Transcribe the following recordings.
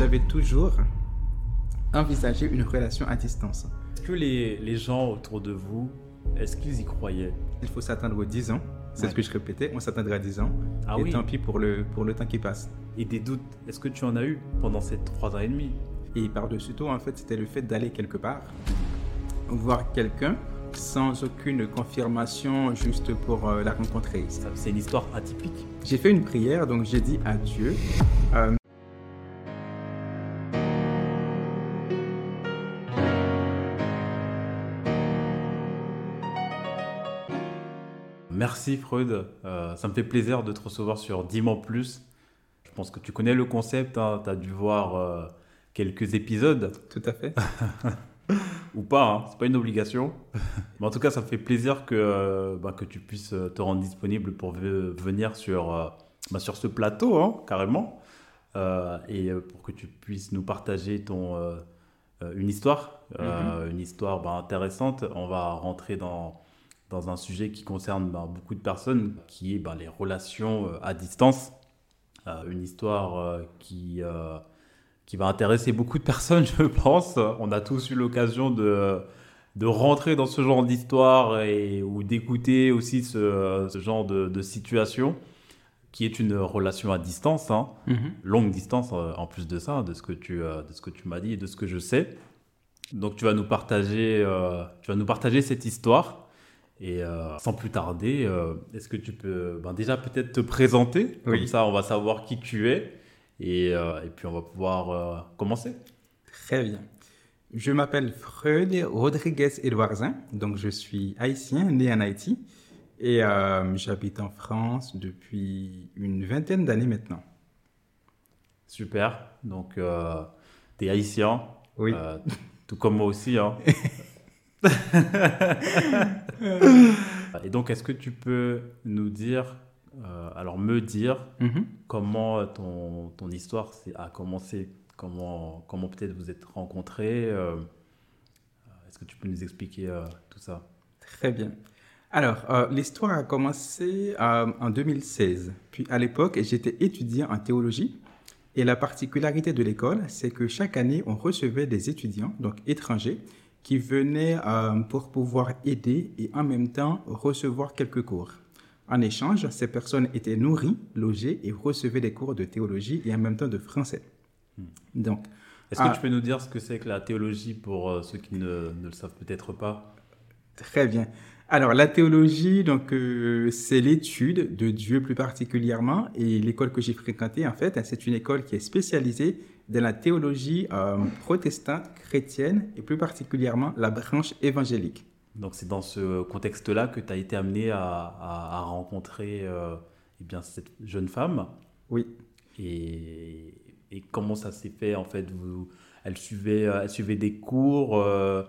j'avais toujours envisagé une relation à distance. Est-ce que les, les gens autour de vous, est-ce qu'ils y croyaient? Il faut s'attendre aux 10 ans. C'est Ouais. ce que je répétais. On s'attendra à 10 ans. Ah et oui. tant pis pour le, pour le temps qui passe. Et des doutes, est-ce que tu en as eu pendant ces trois ans et demi? Et par-dessus tout, en fait, c'était le fait d'aller quelque part, voir quelqu'un sans aucune confirmation, juste pour euh, la rencontrer. C'est une histoire atypique. J'ai fait une prière, donc j'ai dit à Dieu. euh, Merci Freud, Euh, ça me fait plaisir de te recevoir sur Dis-moi plus. Je pense que tu connais le concept, tu as dû voir euh, quelques épisodes, tout à fait. ou pas, hein, c'est pas une obligation. Mais en tout cas, ça me fait plaisir que, euh, bah, que tu puisses te rendre disponible pour ve- venir sur, bah, sur ce plateau, hein, carrément, et pour que tu puisses nous partager ton, une histoire, euh, une histoire bah, intéressante. On va rentrer dans, dans un sujet qui concerne bah, beaucoup de personnes, qui est bah, les relations euh, à distance. Euh, une histoire euh, qui, qui va intéresser beaucoup de personnes, je pense. On a tous eu l'occasion de, de rentrer dans ce genre d'histoire et, ou d'écouter aussi ce, ce genre de, de situation qui est une relation à distance, hein, longue distance en plus de ça, de ce que tu, de ce que tu m'as dit et de ce que je sais. Donc tu vas nous partager, tu vas nous partager cette histoire. Et euh, sans plus tarder, euh, est-ce que tu peux ben, déjà peut-être te présenter Comme Oui. ça, on va savoir qui tu es. Et, euh, et puis on va pouvoir commencer. Très bien. Je m'appelle Freud Rodriguez Edouardin, donc je suis haïtien, né en Haïti, et j'habite en France depuis une vingtaine d'années maintenant. Super. Donc, tu es haïtien. Oui. Tout comme moi aussi. hein. Et donc, est-ce que tu peux nous dire, euh, alors me dire, Mhm. comment ton, ton histoire a commencé Comment, comment peut-être vous êtes rencontrés euh, Est-ce que tu peux nous expliquer euh, tout ça? Très bien. Alors, l'histoire a commencé en 2016. Puis à l'époque, j'étais étudiant en théologie. Et la particularité de l'école, c'est que chaque année, on recevait des étudiants, donc étrangers, qui venaient euh, pour pouvoir aider et en même temps recevoir quelques cours. En échange, ces personnes étaient nourries, logées et recevaient des cours de théologie et en même temps de français. Donc, Est-ce que Ah. tu peux nous dire ce que c'est que la théologie pour euh, ceux qui ne, ne le savent peut-être pas? Très bien. Alors, la théologie, donc, euh, c'est l'étude de Dieu plus particulièrement. Et l'école que j'ai fréquentée, en fait, c'est une école qui est spécialisée dans la théologie euh, protestante, chrétienne, et plus particulièrement la branche évangélique. Donc c'est dans ce contexte-là que tu as été amené à, à- à rencontrer euh, eh bien, cette jeune femme. Oui. Et, et comment ça s'est fait en fait? Vous, elle, suivait, euh, elle suivait des cours euh,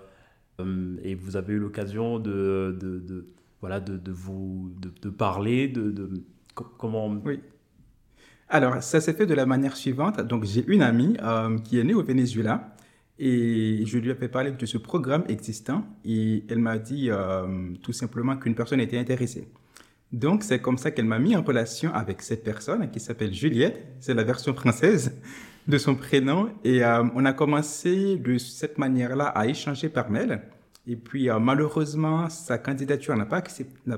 euh, et vous avez eu l'occasion de, de, de- voilà, de, de vous de, parler, de, de- co- comment... Oui. Alors, ça s'est fait de la manière suivante. Donc, j'ai une amie euh, qui est née au Venezuela et je lui avais parlé de ce programme existant et elle m'a dit euh, tout simplement qu'une personne était intéressée. Donc, c'est comme ça qu'elle m'a mis en relation avec cette personne qui s'appelle Juliette. C'est la version française de son prénom. Et euh, on a commencé de cette manière-là à échanger par mail. Et puis, malheureusement, sa candidature n'a pas,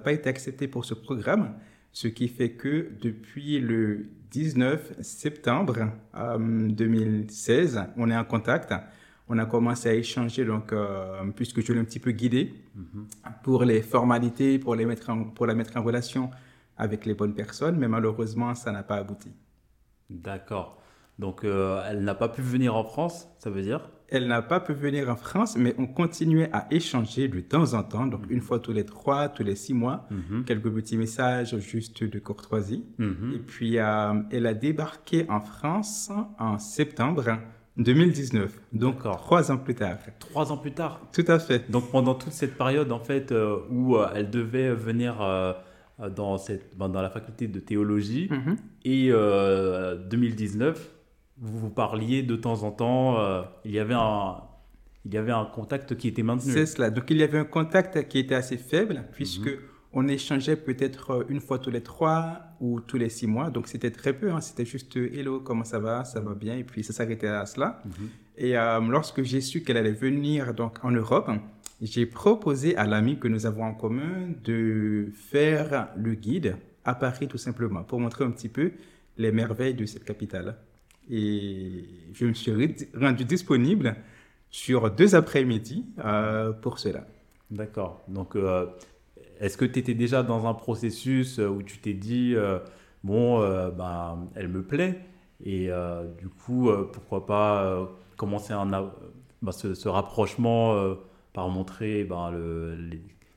pas été acceptée pour ce programme. Ce qui fait que depuis le 19 septembre euh, 2016, on est en contact. On a commencé à échanger, donc, euh, puisque je l'ai un petit peu guidé Mhm. pour les formalités, pour, les mettre en- pour la mettre en relation avec les bonnes personnes, mais malheureusement, ça n'a pas abouti. D'accord. Donc euh, elle n'a pas pu venir en France, ça veut dire Elle n'a pas pu venir en France, mais on continuait à échanger de temps en temps, donc une fois tous les trois, tous les six mois, Mhm. quelques petits messages juste de courtoisie. Mhm. Et puis, euh, elle a débarqué en France en septembre 2019, donc trois ans plus tard. Trois ans plus tard. Tout à fait. Donc pendant toute cette période en fait euh, où elle devait venir dans, cette, ben, dans la faculté de théologie Mhm. et euh, 2019, vous vous parliez de temps en temps, euh, il, y avait un, il y avait un contact qui était maintenu. C'est cela. Donc, il y avait un contact qui était assez faible, puisque on échangeait peut-être une fois tous les trois ou tous les six mois. Donc c'était très peu. Hein. C'était juste Hello, comment ça va? Ça va bien. Et puis ça s'arrêtait à cela. Mhm. Et euh, lorsque j'ai su qu'elle allait venir donc en Europe, j'ai proposé à l'ami que nous avons en commun de faire le guide à Paris tout simplement pour montrer un petit peu les merveilles de cette capitale. Et je me suis rendu disponible sur deux après-midi euh, pour cela. D'accord. Donc, euh, est-ce que tu étais déjà dans un processus où tu t'es dit, bon, ben, elle me plaît, et du coup, pourquoi pas commencer un, bah, ce, rapprochement euh, par montrer ben,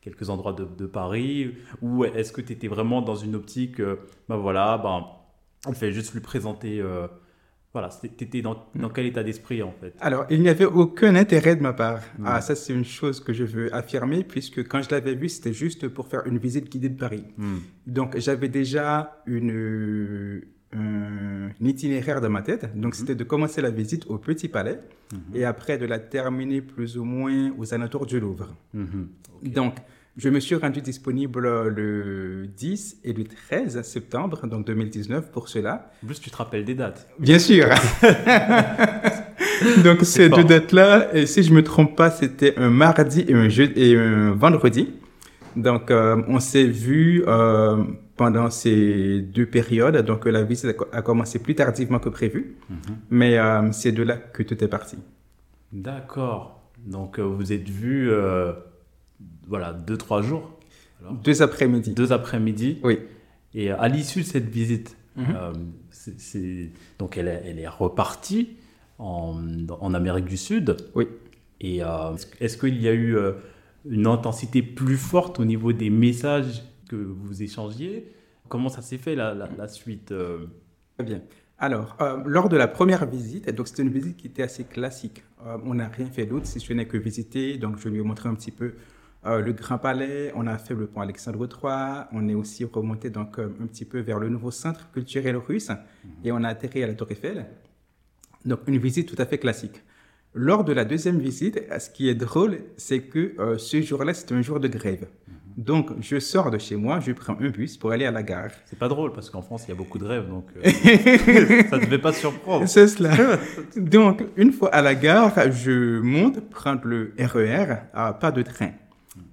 quelques endroits de, Paris Ou est-ce que tu étais vraiment dans une optique, ben voilà, ben, on fait juste lui présenter euh, voilà, tu étais dans, dans, quel état d'esprit en fait? Alors, il n'y avait aucun intérêt de ma part. Ah, ça, c'est une chose que je veux affirmer, puisque quand je l'avais vu, c'était juste pour faire une visite guidée de Paris. Hmm. Donc, j'avais déjà une, un itinéraire dans ma tête. Donc, mhm. c'était de commencer la visite au Petit Palais et après de la terminer plus ou moins aux alentours du Louvre. Donc, je me suis rendu disponible le 10 et le 13 septembre, donc 2019, pour cela. En plus, tu te rappelles des dates Bien sûr Donc, ces deux dates-là, et si je ne me trompe pas, c'était un mardi et un, jeudi, et un vendredi. Donc, euh, on s'est vu euh, pendant ces deux périodes. Donc, la visite a commencé plus tardivement que prévu. Mhm. Mais euh, c'est de là que tout est parti. D'accord. Donc, vous êtes vu, voilà, deux, trois jours Deux après-midi. Deux après-midi. Oui. Et à l'issue de cette visite, mhm. c'est, donc elle est, elle est repartie en, en, Amérique du Sud. Oui. Et est-ce qu'il y a eu une intensité plus forte au niveau des messages que vous échangiez? Comment ça s'est fait la, la, suite euh? Très bien. Alors, euh, lors de la première visite, donc c'était une visite qui était assez classique. Euh, on n'a rien fait d'autre si ce n'est que visiter. Donc, je lui ai montré un petit peu le Grand Palais. On a fait le pont Alexandre III. On est aussi remonté donc un petit peu vers le nouveau centre culturel russe et on a atterri à la Tour Eiffel. Donc, une visite tout à fait classique. Lors de la deuxième visite, ce qui est drôle, c'est que ce jour-là, c'était un jour de grève. Donc, je sors de chez moi, je prends un bus pour aller à la gare. C'est pas drôle parce qu'en France, il y a beaucoup de rêves, donc euh, ça ne devait pas surprendre. C'est cela. donc, une fois à la gare, je monte prendre le RER, à pas de train.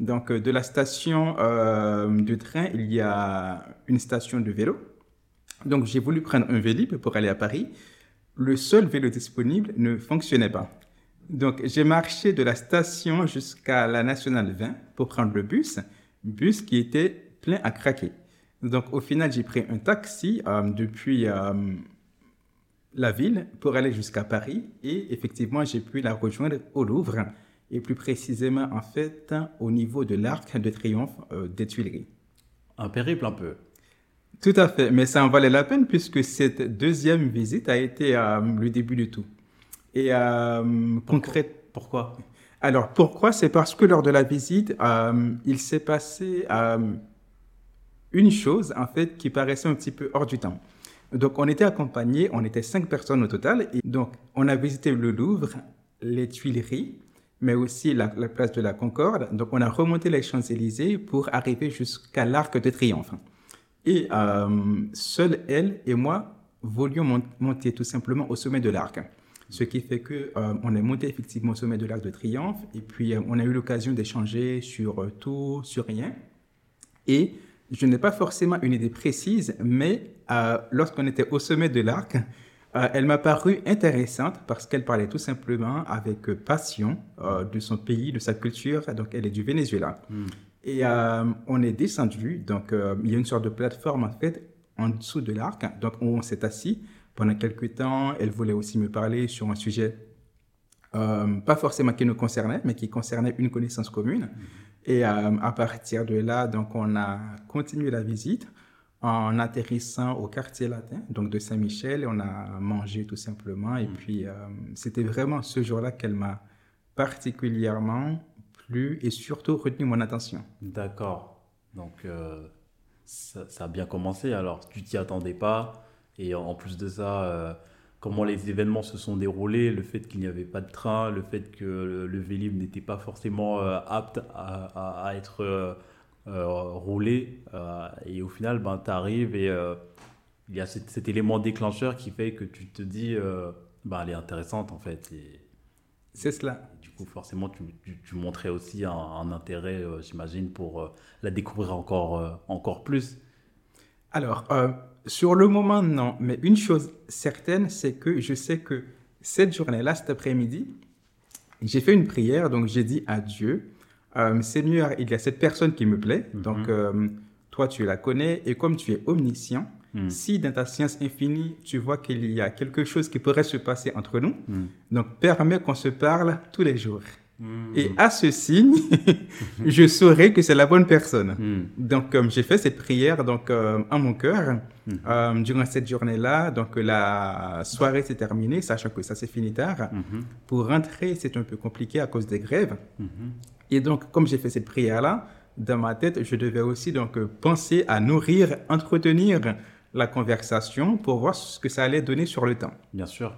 Donc, de la station euh, de train, il y a une station de vélo. Donc, j'ai voulu prendre un Vélib pour aller à Paris. Le seul vélo disponible ne fonctionnait pas. Donc, j'ai marché de la station jusqu'à la Nationale 20 pour prendre le bus bus qui était plein à craquer. Donc au final, j'ai pris un taxi euh, depuis euh, la ville pour aller jusqu'à Paris et effectivement, j'ai pu la rejoindre au Louvre et plus précisément en fait au niveau de l'Arc de Triomphe euh, des Tuileries. Un périple un peu. Tout à fait, mais ça en valait la peine puisque cette deuxième visite a été le début de tout. Et concrètement, Pourquoi? Alors pourquoi? C'est parce que lors de la visite, euh, il s'est passé euh, une chose en fait qui paraissait un petit peu hors du temps. Donc on était accompagnés, on était cinq personnes au total, et donc on a visité le Louvre, les Tuileries, mais aussi la, place de la Concorde. Donc on a remonté les Champs-Élysées pour arriver jusqu'à l'Arc de Triomphe. Et euh, seule elle et moi voulions monter tout simplement au sommet de l'Arc. Ce qui fait que euh, on est monté effectivement au sommet de l'Arc de Triomphe et puis euh, on a eu l'occasion d'échanger sur euh, tout, sur rien. Et je n'ai pas forcément une idée précise, mais lorsqu'on était au sommet de l'arc, elle m'a paru intéressante parce qu'elle parlait tout simplement avec passion de son pays, de sa culture. Donc, elle est du Venezuela. Hmm. Et on est descendu. Donc, il y a une sorte de plateforme en fait en dessous de l'arc. Donc, on s'est assis pendant quelques temps, elle voulait aussi me parler sur un sujet, euh, pas forcément qui nous concernait, mais qui concernait une connaissance commune. Et euh, à partir de là, donc, on a continué la visite en atterrissant au quartier latin, donc de Saint-Michel, et on a mangé tout simplement. Et mm. puis, euh, c'était vraiment ce jour-là qu'elle m'a particulièrement plu et surtout retenu mon attention. D'accord. Donc, ça, ça, a bien commencé. Alors, tu t'y attendais pas et en plus de ça, euh, comment les événements se sont déroulés, le fait qu'il n'y avait pas de train, le fait que le, Vélib n'était pas forcément euh, apte à, être euh, rouler. et au final, ben, tu arrives et il y a cet, élément déclencheur qui fait que tu te dis, ben, elle est intéressante en fait. C'est cela. du coup, forcément, tu, tu, montrais aussi un, intérêt, j'imagine, pour la découvrir encore, encore plus. Alors, sur le moment, non. Mais une chose certaine, c'est que je sais que cette journée-là, cet après-midi, j'ai fait une prière, donc j'ai dit à Dieu, euh, Seigneur, il y a cette personne qui me plaît, mhm. donc euh, toi tu la connais, et comme tu es omniscient, mhm. si dans ta science infinie, tu vois qu'il y a quelque chose qui pourrait se passer entre nous, mhm. donc permets qu'on se parle tous les jours. Et à ce signe, je saurai que c'est la bonne personne. Donc, j'ai fait cette prière donc euh, en mon cœur durant cette journée-là, donc la soirée s'est terminée, sachant que ça s'est fini tard. Pour rentrer, c'est un peu compliqué à cause des grèves. Et donc, comme j'ai fait cette prière-là, dans ma tête, je devais aussi donc penser à nourrir, entretenir la conversation pour voir ce que ça allait donner sur le temps. Bien sûr.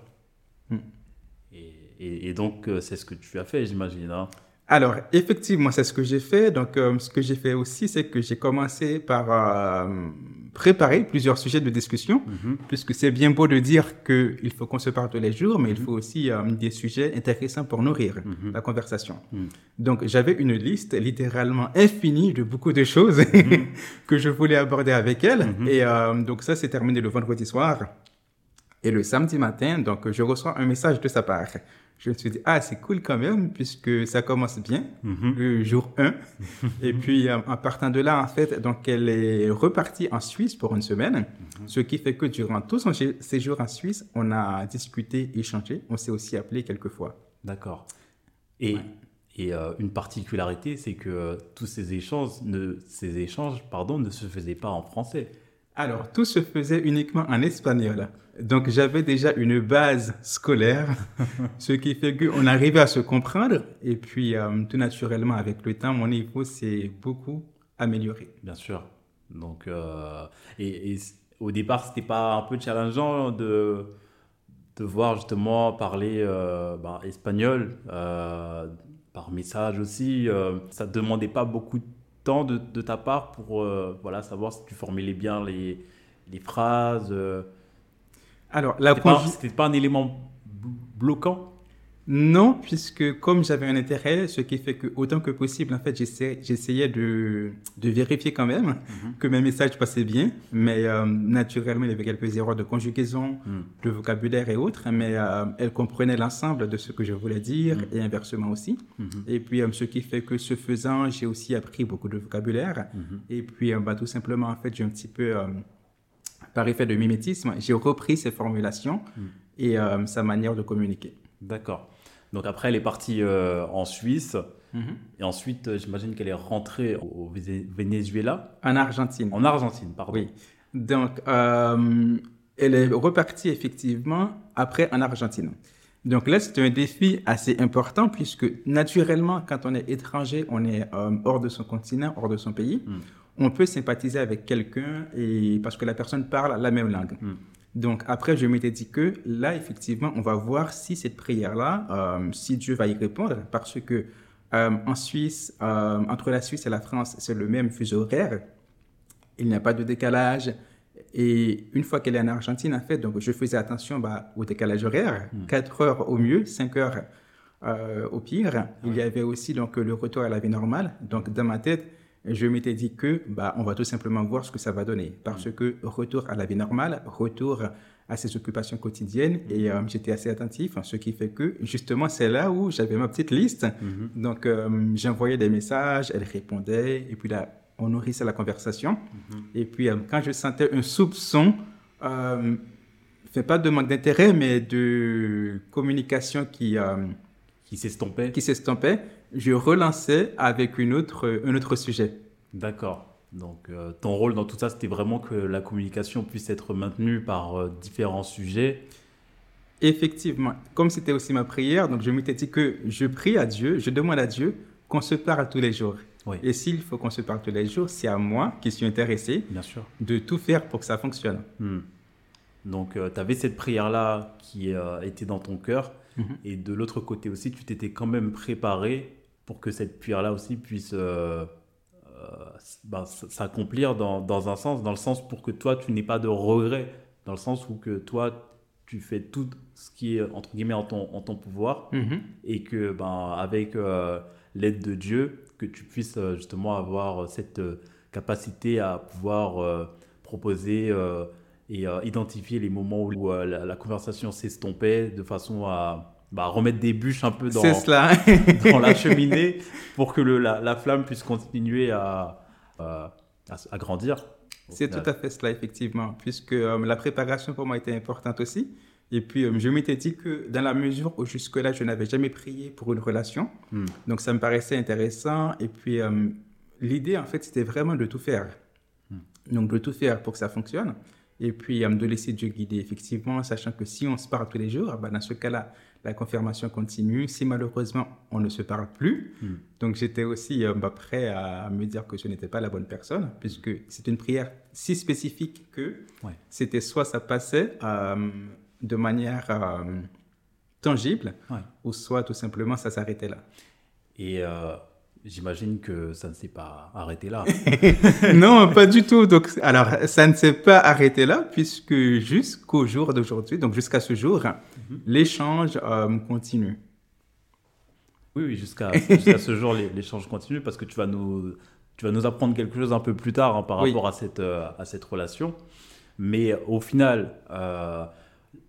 Et, donc, euh, c'est ce que tu as fait, j'imagine. Hein alors, effectivement, c'est ce que j'ai fait. Donc, euh, ce que j'ai fait aussi, c'est que j'ai commencé par euh, préparer plusieurs sujets de discussion, mhm. puisque c'est bien beau de dire qu'il faut qu'on se parle tous les jours, mais il mhm. faut aussi des sujets intéressants pour nourrir mhm. la conversation. Donc, j'avais une liste littéralement infinie de beaucoup de choses que je voulais aborder avec elle. Et donc, ça, s'est terminé le vendredi soir. Et le samedi matin, donc, je reçois un message de sa part je me suis dit, ah, c'est cool quand même, puisque ça commence bien, mhm. le jour 1. et puis, euh, en partant de là, en fait, donc, elle est repartie en Suisse pour une semaine, mhm. ce qui fait que durant tout son séjour en Suisse, on a discuté, échangé, on s'est aussi appelé quelques fois. D'accord. Et, et euh, une particularité, c'est que euh, tous ces échanges, ne, ces échanges pardon, ne se faisaient pas en français. Alors, tout se faisait uniquement en espagnol. Donc, j'avais déjà une base scolaire, ce qui fait qu'on arrivait à se comprendre. Et puis, euh, tout naturellement, avec le temps, mon niveau s'est beaucoup amélioré. Bien sûr. Donc, euh, et, au départ, c'était pas un peu challengeant de, de voir justement parler euh, ben, espagnol par message aussi. ça ne demandait pas beaucoup de temps de, de ta part pour voilà, savoir si tu formulais bien les, les phrases alors, la C'était pas, pas un élément bloquant? Non, puisque comme j'avais un intérêt, ce qui fait que autant que possible, en fait, j'essayais de, de, vérifier quand même mhm. que mes messages passaient bien, mais euh, naturellement, il y avait quelques erreurs de conjugaison, mhm. de vocabulaire et autres, mais euh, elle comprenait l'ensemble de ce que je voulais dire mhm. et inversement aussi. Et puis, euh, ce qui fait que ce faisant, j'ai aussi appris beaucoup de vocabulaire. Et puis, bah, tout simplement, en fait, j'ai un petit peu par effet de mimétisme, j'ai repris ses formulations et sa manière de communiquer. D'accord. Donc après, elle est partie euh, en Suisse. Mhm. Et ensuite, euh, j'imagine qu'elle est rentrée au Venezuela. En Argentine. En Argentine, pardon. Oui. Donc, elle est repartie effectivement après en Argentine. Donc là, c'est un défi assez important puisque naturellement, quand on est étranger, on est hors de son continent, hors de son pays. Hmm on peut sympathiser avec quelqu'un et parce que la personne parle la même langue. Hmm. Donc après, je m'étais dit que là, effectivement, on va voir si cette prière-là, euh, si Dieu va y répondre, parce que euh, en Suisse, euh, entre la Suisse et la France, c'est le même fuseau horaire. Il n'y a pas de décalage. Et une fois qu'elle est en Argentine, en fait, donc je faisais attention bah, au décalage horaire, 4 hmm. heures au mieux, 5 heures au pire. Il y avait aussi donc le retour à la vie normale. Donc dans ma tête, je m'étais dit que bah, on va tout simplement voir ce que ça va donner. Parce mm. que retour à la vie normale, retour à ses occupations quotidiennes, et euh, j'étais assez attentif, ce qui fait que justement c'est là où j'avais ma petite liste. Mm-hmm. Donc euh, j'envoyais des messages, elle répondait, et puis là on nourrissait la conversation. Mm-hmm. Et puis euh, quand je sentais un soupçon, fait pas de manque d'intérêt, mais de communication qui qui s'estompait, qui s'estompait, je relançais avec une autre, un autre sujet. D'accord. Donc, euh, ton rôle dans tout ça, c'était vraiment que la communication puisse être maintenue par euh, différents sujets. Effectivement. Comme c'était aussi ma prière, donc je m'étais dit que je prie à Dieu, je demande à Dieu qu'on se parle tous les jours. Et s'il faut qu'on se parle tous les jours, c'est à moi qui suis intéressé Bien sûr. de tout faire pour que ça fonctionne. Hmm. Donc, euh, tu avais cette prière-là qui était dans ton cœur. Mhm. Et de l'autre côté aussi, tu t'étais quand même préparé pour que cette prière-là aussi puisse euh, ben, s'accomplir dans, dans, un sens, dans le sens pour que toi, tu n'aies pas de regrets, dans le sens où que toi, tu fais tout ce qui est, entre guillemets, en ton, en ton pouvoir, Mhm. et que, ben, avec euh, l'aide de Dieu, que tu puisses euh, justement avoir cette euh, capacité à pouvoir euh, proposer euh, et euh, identifier les moments où euh, la, la conversation s'estompait de façon à bah, remettre des bûches un peu dans, C'est cela. dans la cheminée pour que le, la, la flamme puisse continuer à, à, grandir. C'est tout à fait cela, effectivement, puisque euh, la préparation pour moi était importante aussi. Et puis, euh, je m'étais dit que dans la mesure où jusque-là, je n'avais jamais prié pour une relation, Hmm. donc ça me paraissait intéressant. Et puis, euh, l'idée, en fait, c'était vraiment de tout faire. Hmm. Donc, de tout faire pour que ça fonctionne. Et puis, de laisser Dieu guider, effectivement, sachant que si on se parle tous les jours, ben, dans ce cas-là, la confirmation continue. Si malheureusement, on ne se parle plus, Hmm. donc j'étais aussi euh, bah, prêt à me dire que je n'étais pas la bonne personne, puisque c'est une prière si spécifique que Ouais. c'était soit ça passait euh, de manière euh, tangible, Ouais. ou soit tout simplement ça s'arrêtait là. Et j'imagine que ça ne s'est pas arrêté là. non, pas du tout. Donc, alors, ça ne s'est pas arrêté là, puisque jusqu'au jour d'aujourd'hui, donc jusqu'à ce jour, l'échange euh, continue. Oui, oui, jusqu'à ce jour, l'échange continue parce que tu vas nous, tu vas nous apprendre quelque chose un peu plus tard hein, par Oui. rapport à cette, euh, à cette relation. Mais au final, euh,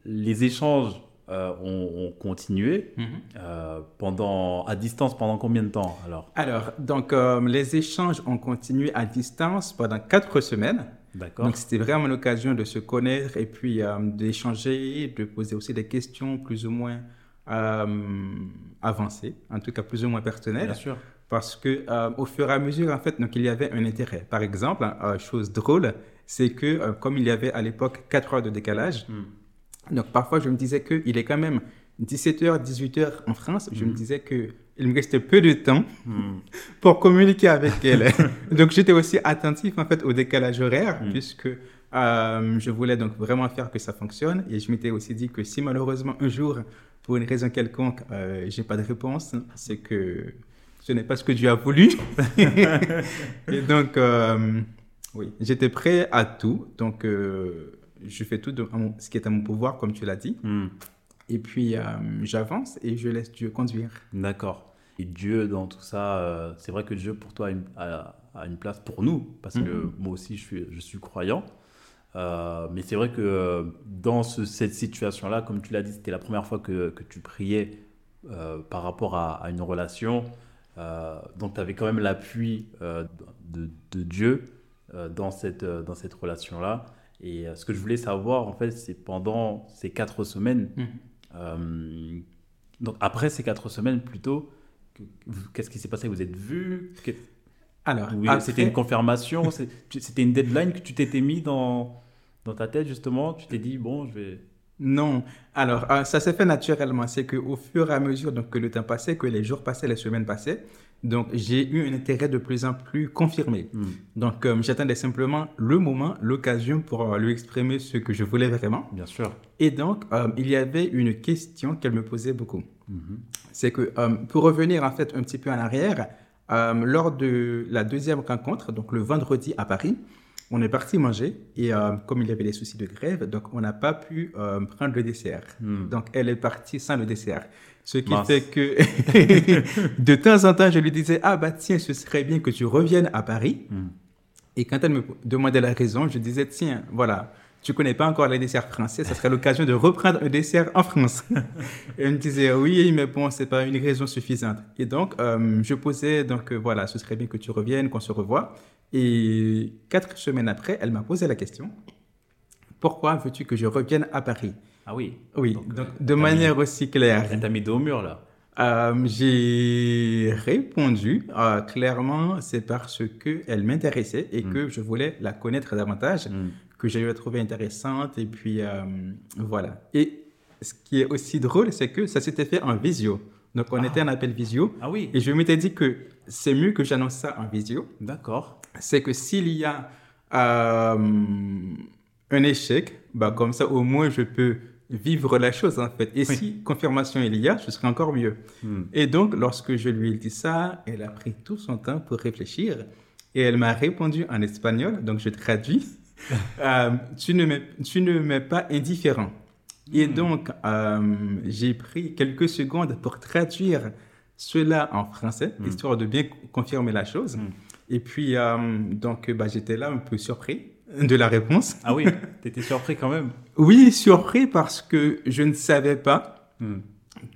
les échanges euh, ont, ont continué euh, pendant, à distance pendant combien de temps alors? Alors, donc, euh, les échanges ont continué à distance pendant quatre semaines. D'accord Donc, c'était vraiment l'occasion de se connaître et puis euh, d'échanger, de poser aussi des questions plus ou moins avancées, en tout cas plus ou moins personnelles. Bien sûr. Parce que au fur et à mesure, en fait, donc, il y avait un intérêt. Par exemple, chose drôle, c'est que comme il y avait à l'époque 4 heures de décalage, Hmm. Donc parfois je me disais qu'il est quand même 17h, 18h en France, je me disais qu'il me restait peu de temps Hmm. pour communiquer avec elle. donc j'étais aussi attentif en fait au décalage horaire Mm. puisque euh, je voulais donc vraiment faire que ça fonctionne et je m'étais aussi dit que si malheureusement un jour pour une raison quelconque euh, j'ai pas de réponse, c'est que ce n'est pas ce que Dieu a voulu. et donc euh, oui, j'étais prêt à tout. Donc euh, je fais tout de- ce qui est à mon pouvoir comme tu l'as dit Hmm. et puis euh, j'avance et je laisse Dieu conduire. D'accord. Et Dieu, dans tout ça, euh, c'est vrai que Dieu, pour toi, a une, a- a une place pour nous, parce que Mhm. moi aussi, je suis, je suis croyant. Euh, mais c'est vrai que dans ce- cette situation-là, comme tu l'as dit, c'était la première fois que, que tu priais par rapport à, à une relation. Donc, tu avais quand même l'appui de, de Dieu dans cette, dans cette relation-là. Et euh, ce que je voulais savoir, en fait, c'est pendant ces quatre semaines, Mhm. euh, donc après ces quatre semaines plutôt, que- qu'est-ce qui s'est passé? Vous êtes Que- Alors, oui, après- C'était une confirmation? C'était une deadline que tu t'étais mis dans, dans ta tête justement? Tu t'es dit, bon, je vais... Non. Alors, euh, ça s'est fait naturellement. C'est qu'au fur et à mesure donc, que le temps passait, que les jours passaient, les semaines passaient, donc j'ai eu un intérêt de plus en plus confirmé. Hmm. Donc, euh, j'attendais simplement le moment, l'occasion pour euh, lui exprimer ce que je voulais vraiment. Bien sûr. Et donc, euh, il y avait une question qu'elle me posait beaucoup. Mhm. C'est que, pour revenir en fait un petit peu en arrière, lors de la deuxième rencontre, donc le vendredi à Paris, on est parti manger et comme il y avait des soucis de grève, donc on n'a pas pu prendre le dessert. Hmm. Donc elle est partie sans le dessert. Ce qui Mince. fait que de temps en temps, je lui disais, ah bah tiens, ce serait bien que tu reviennes à Paris. Hmm. Et quand elle me demandait la raison, je disais, tiens, voilà, tu connais pas encore les desserts français, ça serait l'occasion de reprendre un dessert en France. Et elle me disait, oui, mais bon, c'est pas une raison suffisante. Et donc, euh, je posais, donc euh, voilà, ce serait bien que tu reviennes, qu'on se revoie. Et quatre semaines après, elle m'a posé la question, pourquoi veux-tu que je revienne à Paris? Ah oui. Oui, Donc, donc, euh, de t'as manière aussi claire. Elle t'a mis au mur là. Euh, j'ai répondu euh, clairement, c'est parce que elle m'intéressait et Mm. que je voulais la connaître davantage, Hmm. que je la trouvée intéressante et puis euh, voilà. Et ce qui est aussi drôle, c'est que ça s'était fait en visio. Donc on Ah. était en appel visio Ah oui. et je m'étais dit que c'est mieux que j'annonce ça en visio. D'accord. C'est que s'il y a un échec, bah, comme ça au moins je peux vivre la chose en fait. Et Oui. si confirmation il y a, ce serait encore mieux. Hmm. Et donc, lorsque je lui ai dit ça, elle a pris tout son temps pour réfléchir. Et elle m'a répondu en espagnol, donc je traduis. Euh, tu ne m'es tu ne m'es pas indifférent. Et Hmm. donc, euh, j'ai pris quelques secondes pour traduire cela en français, Hmm. histoire de bien confirmer la chose. Et puis, euh, donc, bah, j'étais là un peu surpris de la réponse. Ah oui, t'étais surpris quand même. Oui, surpris parce que je ne savais pas Hmm.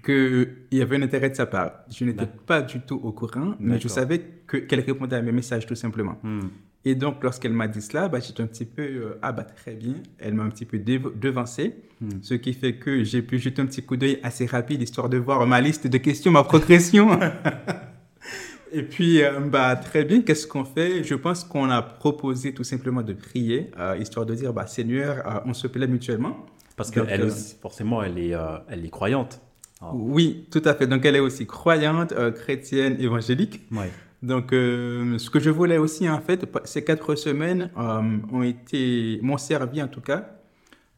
qu'il y avait un intérêt de sa part. Je n'étais pas du tout au courant, mais je savais que- qu'elle répondait à mes messages tout simplement. Hmm. Et donc, lorsqu'elle m'a dit cela, bah, j'étais un petit peu, euh, ah bah très bien, elle m'a un petit peu devancé, Hmm. ce qui fait que j'ai pu jeter un petit coup d'œil assez rapide, histoire de voir ma liste de questions, ma progression. Et puis, euh, bah, très bien, qu'est-ce qu'on fait? Je pense qu'on a proposé tout simplement de prier, euh, histoire de dire, bah, Seigneur, euh, on se plaît mutuellement. Parce qu'elle aussi, forcément, elle est, elle est croyante. Ah. Oui, tout à fait. Donc, elle est aussi croyante, chrétienne, évangélique. Ouais. Donc, euh, ce que je voulais aussi, en fait, ces quatre semaines euh, ont été, m'ont servi en tout cas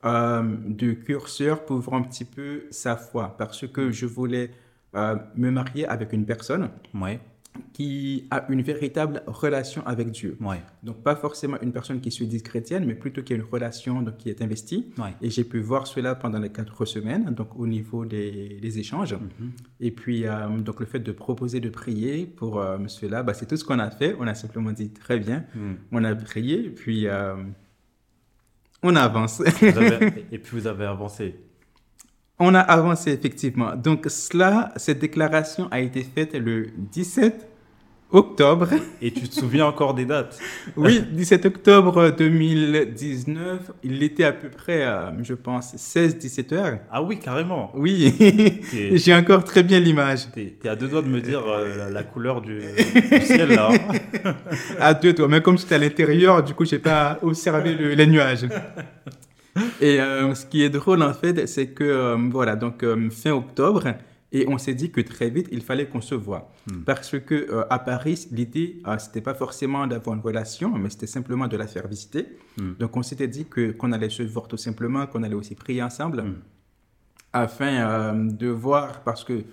euh, de curseur pour voir un petit peu sa foi, parce que je voulais me marier avec une personne Ouais. Qui a une véritable relation avec Dieu. Ouais. Donc, pas forcément une personne qui se dit chrétienne, mais plutôt qui a une relation donc, qui est investie. Ouais. Et j'ai pu voir cela pendant les quatre semaines, donc au niveau des, des échanges. Mhm. Et puis, euh, donc le fait de proposer de prier pour euh, cela, bah, c'est tout ce qu'on a fait. On a simplement dit très bien, Hmm. on a prié, puis euh, on avance. Et puis vous avez avancé. On a avancé effectivement. Donc, cela, cette déclaration a été faite le 17 octobre. Et tu te souviens encore des dates? Oui, 17 octobre 2019. Il était à peu près, euh, je pense, 16-17 heures. Ah oui, carrément. Oui, j'ai encore très bien l'image. t'es- t'es à deux doigts de me dire euh, la, la couleur du, du ciel là. À deux, toi. Mais comme j'étais à l'intérieur, du coup, j'ai pas observé le- les nuages. Et euh, ce qui est drôle, en fait, c'est que, euh, voilà, donc euh, fin octobre, et on s'est dit que très vite, il fallait qu'on se voit. Hmm. Parce que à Paris, l'idée, c'était pas forcément d'avoir une relation, mais c'était simplement de la faire visiter. Hmm. Donc, on s'était dit que qu'on allait se voir tout simplement, qu'on allait aussi prier ensemble, Hmm. afin de voir, parce que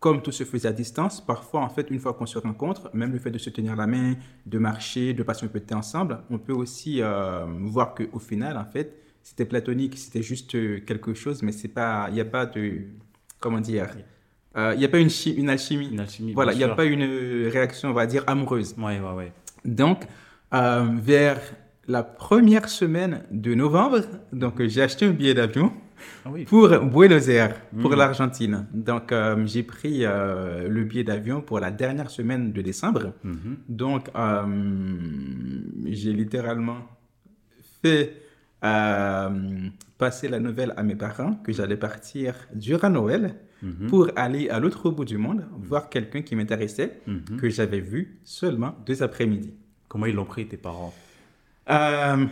comme tout se faisait à distance, parfois, en fait, une fois qu'on se rencontre, même le fait de se tenir la main, de marcher, de passer un peu de temps ensemble, on peut aussi voir qu'au final, en fait, c'était platonique, c'était juste euh, quelque chose, mais c'est pas, il n'y a pas de, comment dire, euh, il n'y a pas une, chi- une alchimie. Une alchimie. Voilà, il n'y a pas une euh, réaction, on va dire, amoureuse. Ouais, ouais, ouais. Donc, euh, vers la première semaine de novembre, donc euh, j'ai acheté un billet d'avion Ah oui. pour Buenos Aires, pour Mm. l'Argentine. Donc, euh, j'ai pris euh, le billet d'avion pour la dernière semaine de décembre. Mhm. Donc, euh, j'ai littéralement fait euh, passer la nouvelle à mes parents que j'allais partir durant Noël Mhm. pour aller à l'autre bout du monde, voir quelqu'un qui m'intéressait, Mhm. que j'avais vu seulement deux après-midi. Comment ils l'ont pris tes parents? Euh,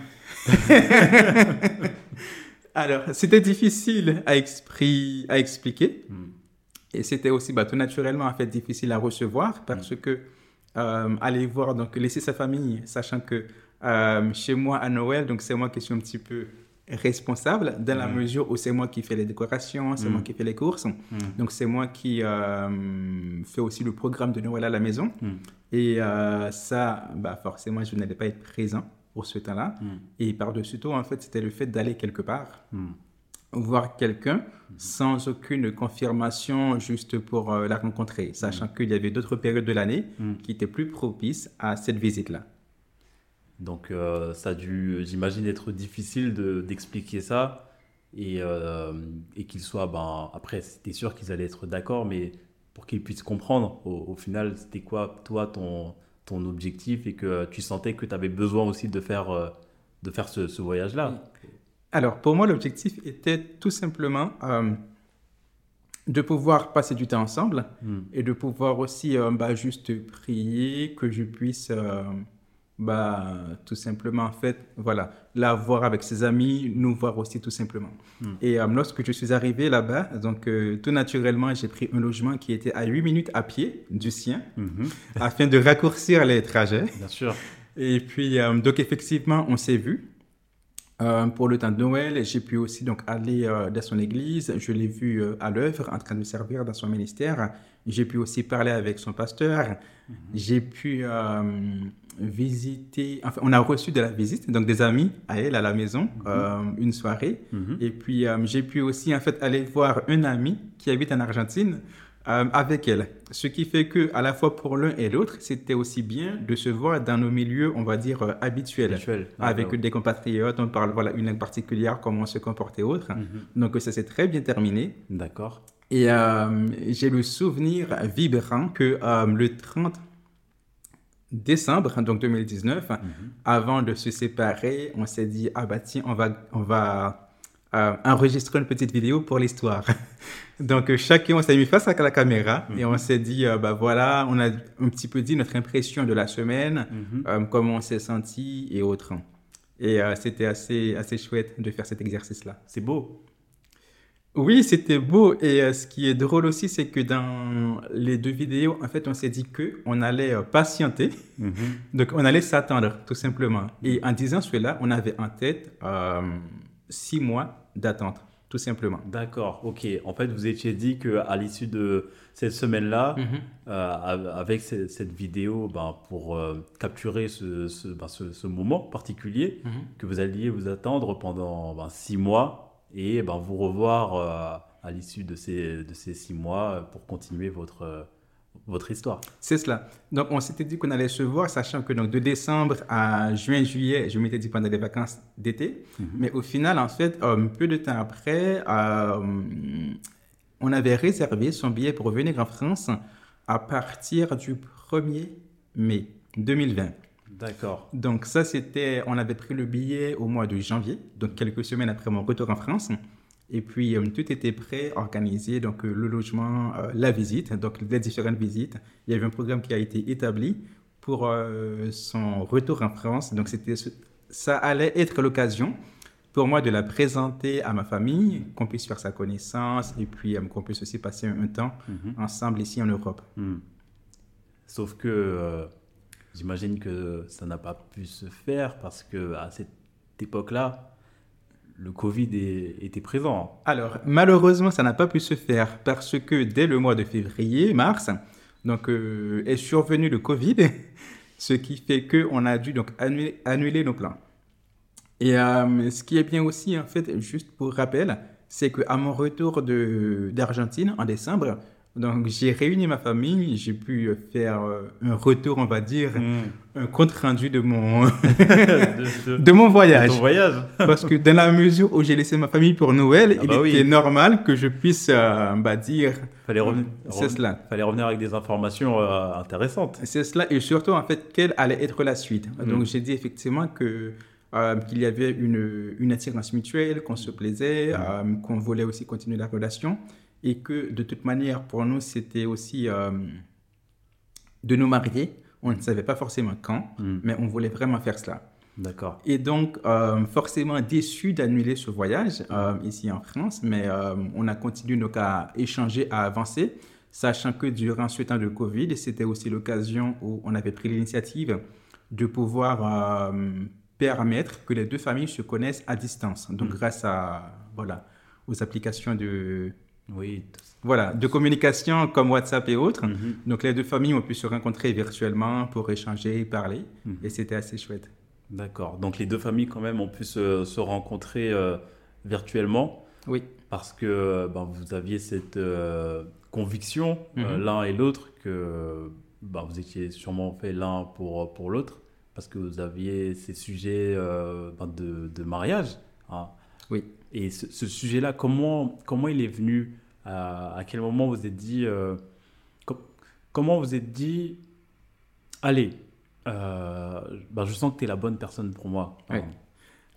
Alors, c'était difficile à, expri- à expliquer. Et c'était aussi bah, tout naturellement en fait difficile à recevoir parce que euh, aller voir donc laisser sa famille, sachant que euh, chez moi à Noël, donc c'est moi qui suis un petit peu responsable dans la Mhm. mesure où c'est moi qui fais les décorations, c'est moi qui fais les courses, Hmm. donc c'est moi qui euh, fais aussi le programme de Noël à la maison. Et euh, ça, bah, forcément, je n'allais pas être présent pour ce temps-là. Et par-dessus tout, en fait, c'était le fait d'aller quelque part voir quelqu'un sans aucune confirmation juste pour euh, la rencontrer, sachant qu'il y avait d'autres périodes de l'année qui étaient plus propices à cette visite-là. Donc euh, ça a dû, j'imagine, être difficile de- d'expliquer ça et, euh, et qu'ils soient, ben, après, c'était sûr qu'ils allaient être d'accord, mais pour qu'ils puissent comprendre, au, au final, c'était quoi, toi, ton, ton objectif et que tu sentais que tu avais besoin aussi de faire, euh, de faire ce, ce voyage-là? Alors, pour moi, l'objectif était tout simplement euh, de pouvoir passer du temps ensemble Hmm. et de pouvoir aussi bah, juste prier, que je puisse bah, tout simplement, en fait, voilà, la voir avec ses amis, nous voir aussi tout simplement. Hmm. Et euh, lorsque je suis arrivé là-bas, donc euh, tout naturellement, j'ai pris un logement qui était à 8 minutes à pied du sien, Mhm. afin de raccourcir les trajets. Bien sûr. Et puis, euh, donc effectivement, on s'est vu. Euh, pour le temps de Noël, j'ai pu aussi donc aller euh, dans son église. Je l'ai vu euh, à l'œuvre, en train de servir dans son ministère. J'ai pu aussi parler avec son pasteur. J'ai pu visité, enfin, on a reçu de la visite, donc des amis à elle à la maison, euh, une soirée. Mhm. Et puis, euh, j'ai pu aussi, en fait, aller voir un ami qui habite en Argentine euh, avec elle. Ce qui fait que, à la fois pour l'un et l'autre, c'était aussi bien de se voir dans nos milieux, on va dire, habituels. Habituel. Avec ouais. des compatriotes, on parle, voilà, une langue particulière, comment se comporter autre. Mhm. Donc, ça s'est très bien terminé. D'accord. Et euh, j'ai le souvenir vibrant que euh, le 30 décembre donc 2019, Mhm. avant de se séparer, on s'est dit ah bah tiens on va on va euh, enregistrer une petite vidéo pour l'histoire. donc euh, chacun on s'est mis face à la caméra et on s'est dit euh, bah voilà on a un petit peu dit notre impression de la semaine, Mhm. euh, comment on s'est senti et autres. Et c'était assez assez chouette de faire cet exercice là. C'est beau. Oui, c'était beau. Et euh, ce qui est drôle aussi, c'est que dans les deux vidéos, en fait, on s'est dit que on allait euh, patienter. Mhm. Donc, on allait s'attendre, tout simplement. Et en disant cela, on avait en tête euh, six mois d'attente, tout simplement. D'accord, ok. En fait, vous étiez dit qu'à l'issue de cette semaine-là, av- avec ce- cette vidéo, ben, pour capturer ce, ce, ben, ce- ce moment particulier, que vous alliez vous attendre pendant ben, six mois et ben, vous revoir euh, à l'issue de ces, de ces six mois euh, pour continuer votre, euh, votre histoire. C'est cela. Donc, on s'était dit qu'on allait se voir, sachant que donc, de décembre à juin, juillet, je m'étais dit pendant les vacances d'été. Mais au final, en fait, euh, peu de temps après, euh, on avait réservé son billet pour venir en France à partir du 1er mai 2020. D'accord. Donc ça, c'était, on avait pris le billet au mois de janvier, donc quelques semaines après mon retour en France. Et puis, euh, tout était prêt, organisé, donc euh, le logement, euh, la visite, donc les différentes visites. Il y avait un programme qui a été établi pour son retour en France. Donc, c'était, ça allait être l'occasion pour moi de la présenter à ma famille, qu'on puisse faire sa connaissance et puis qu'on puisse aussi passer un, un temps Mhm. ensemble ici en Europe. Hmm. Sauf que j'imagine que ça n'a pas pu se faire parce que à cette époque-là, le Covid était présent. Alors, malheureusement, ça n'a pas pu se faire parce que dès le mois de février, mars, donc, euh, est survenu le Covid, ce qui fait qu'on a dû donc annuler, nos plans. Et euh, ce qui est bien aussi, en fait, juste pour rappel, c'est qu'à mon retour d'Argentine en décembre, donc j'ai réuni ma famille, j'ai pu faire euh, un retour, on va dire, un compte rendu de mon, de, de- de mon de voyage. ton voyage. Parce que dans la mesure où j'ai laissé ma famille pour Noël, Ah il bah oui. était normal que je puisse euh, bah, dire Fallait revenir, c'est cela. fallait revenir avec des informations euh, intéressantes. C'est cela et surtout en fait quelle allait être la suite. Mm. Donc j'ai dit effectivement que euh, qu'il y avait une, une attirance mutuelle, qu'on se plaisait, Mm. euh, qu'on voulait aussi continuer la relation et que de toute manière pour nous c'était aussi euh, de nous marier. On ne savait pas forcément quand, Hmm. mais on voulait vraiment faire cela. D'accord. Et donc, euh, forcément déçu d'annuler ce voyage euh, ici en France, mais on a continué donc à échanger, à avancer, sachant que durant ce temps de Covid, c'était aussi l'occasion où on avait pris l'initiative de pouvoir permettre que les deux familles se connaissent à distance. Donc, Mm. grâce à, voilà, aux applications de, Oui. voilà, de communication comme WhatsApp et autres. Mhm. Donc, les deux familles ont pu se rencontrer virtuellement pour échanger, parler, Mhm. et c'était assez chouette. D'accord. Donc les deux familles quand même ont pu se, se rencontrer euh, virtuellement Oui. parce que ben, vous aviez cette euh, conviction euh, Mhm. l'un et l'autre que ben, vous étiez sûrement fait l'un pour, pour l'autre parce que vous aviez ces sujets ben, de, de mariage. hein. Oui. Et ce, ce sujet-là, comment, comment il est venu à, quel moment vous êtes dit euh, com- Comment vous êtes dit Allez, ben, je sens que tu es la bonne personne pour moi.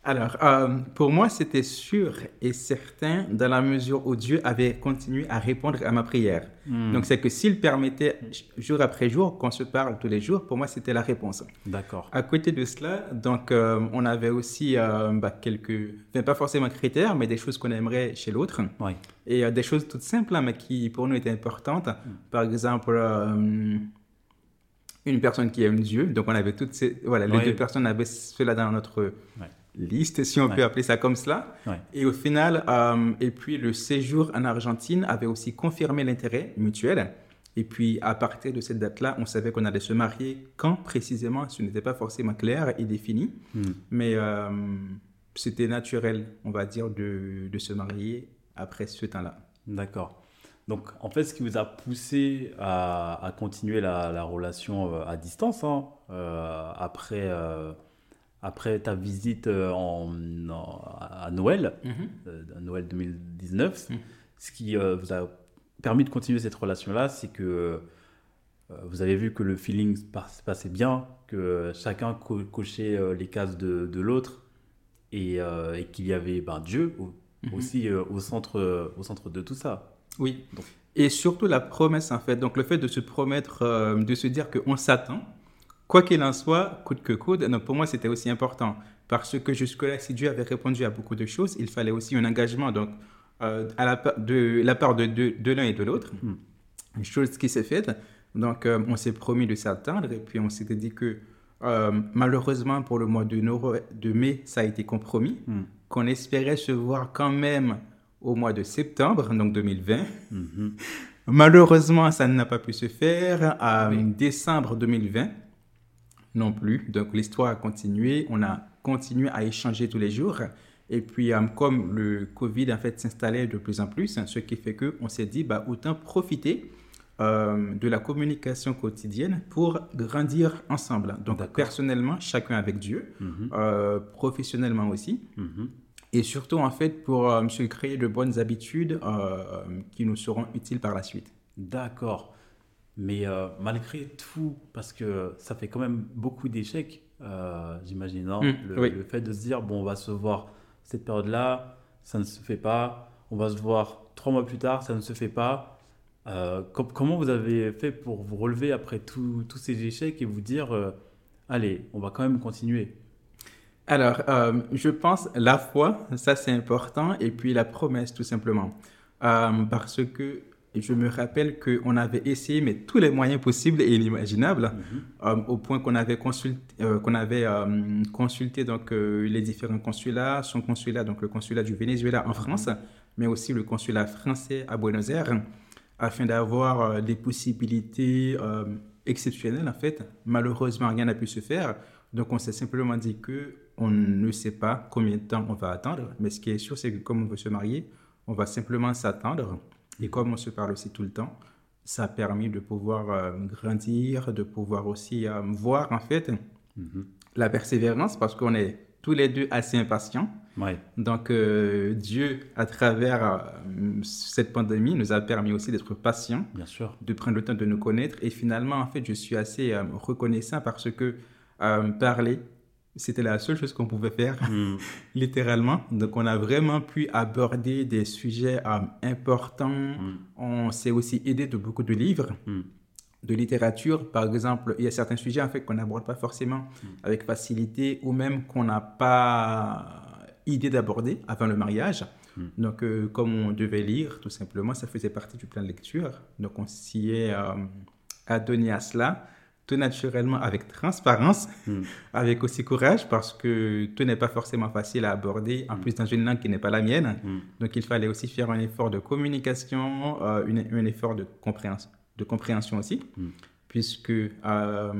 Alors, euh, pour moi, c'était sûr et certain dans la mesure où Dieu avait continué à répondre à ma prière. Hmm. Donc, c'est que s'il permettait jour après jour qu'on se parle tous les jours, pour moi, c'était la réponse. D'accord. À côté de cela, donc, euh, on avait aussi euh, bah, quelques, enfin, pas forcément critères, mais des choses qu'on aimerait chez l'autre. Oui. Et des choses toutes simples, hein, mais qui pour nous étaient importantes. Par exemple, une personne qui aime Dieu. Donc, on avait toutes ces. Voilà, les deux personnes avaient cela dans notre liste, si on Ouais. peut appeler ça comme cela. Ouais. Et au final, euh, et puis le séjour en Argentine avait aussi confirmé l'intérêt mutuel. Et puis, à partir de cette date-là, on savait qu'on allait se marier. Quand précisément, ce n'était pas forcément clair et défini. Hmm. Mais euh, c'était naturel, on va dire, de, de se marier après ce temps-là. D'accord. Donc, en fait, ce qui vous a poussé à, à continuer la, la relation euh, à distance, hein, euh, après, euh, après ta visite euh, en, en- à Noël, euh, à Noël 2019, Mhm. ce qui euh, vous a permis de continuer cette relation-là, c'est que euh, vous avez vu que le feeling se passait bien, que chacun co- cochait euh, les cases de, de l'autre et, euh, et qu'il y avait ben, Dieu au- Mhm. aussi euh, au, centre, au centre de tout ça. Oui. Donc- Et surtout la promesse, en fait. Donc, le fait de se promettre, euh, de se dire qu'on s'attend, quoi qu'il en soit, coûte que coûte. Donc, pour moi, c'était aussi important. Parce que jusque-là, si Dieu avait répondu à beaucoup de choses, il fallait aussi un engagement. Donc, euh, à la, de la part de, de, de l'un et de l'autre. Hmm. Une chose qui s'est faite. Donc, euh, on s'est promis de s'attendre. Et puis, on s'était dit que, euh, malheureusement, pour le mois de, de mai, ça a été compromis. Hmm. Qu'on espérait se voir quand même au mois de septembre, donc 2020. Mhm. Malheureusement, ça n'a pas pu se faire. En Oui. décembre 2020, non plus. Donc, l'histoire a continué. On a continué à échanger tous les jours. Et puis, euh, comme le Covid, en fait, s'installait de plus en plus, hein, ce qui fait qu'on s'est dit, bah, autant profiter euh, de la communication quotidienne pour grandir ensemble. Donc, personnellement, chacun avec Dieu, Mhm. euh, professionnellement aussi. Mhm. Et surtout, en fait, pour euh, se créer de bonnes habitudes qui nous seront utiles par la suite. D'accord. Mais euh, malgré tout, parce que ça fait quand même beaucoup d'échecs, euh, j'imagine, hein, Mm, le, oui. le fait de se dire, bon, on va se voir cette période-là, ça ne se fait pas, on va se voir trois mois plus tard, ça ne se fait pas. Euh, com- comment vous avez fait pour vous relever après tous ces échecs et vous dire, allez, on va quand même continuer? Alors, je pense la foi, ça c'est important, et puis la promesse tout simplement. Parce que je me rappelle qu'on avait essayé mais tous les moyens possibles et inimaginables, Mhm. euh, au point qu'on avait consulté, euh, qu'on avait euh, consulté donc les différents consulats, son consulat, donc le consulat du Venezuela en France, mais aussi le consulat français à Buenos Aires, afin d'avoir des possibilités exceptionnelles en fait. Malheureusement, rien n'a pu se faire, donc on s'est simplement dit que on ne sait pas combien de temps on va attendre, mais ce qui est sûr, c'est que comme on veut se marier, on va simplement s'attendre. Et comme on se parle aussi tout le temps, ça a permis de pouvoir euh, grandir, de pouvoir aussi euh, voir en fait Mhm. la persévérance, parce qu'on est tous les deux assez impatients. Ouais. Donc euh, Dieu, à travers cette pandémie, nous a permis aussi d'être patients, Bien sûr. de prendre le temps de nous connaître. Et finalement, en fait, je suis assez reconnaissant parce que parler, c'était la seule chose qu'on pouvait faire Mm. littéralement. Donc, on a vraiment pu aborder des sujets euh, importants. Mm. On s'est aussi aidé de beaucoup de livres, Mm. de littérature. Par exemple, il y a certains sujets en fait qu'on n'aborde pas forcément avec facilité ou même qu'on n'a pas idée d'aborder avant le mariage. Donc, euh, comme on devait lire, tout simplement, ça faisait partie du plan de lecture. Donc, on s'y est euh, adonné à cela tout naturellement avec transparence, Mm. avec aussi courage, parce que tout n'est pas forcément facile à aborder, en plus dans une langue qui n'est pas la mienne. Mm. Donc il fallait aussi faire un effort de communication, euh, une- un effort de compréhension, de compréhension aussi, puisque euh,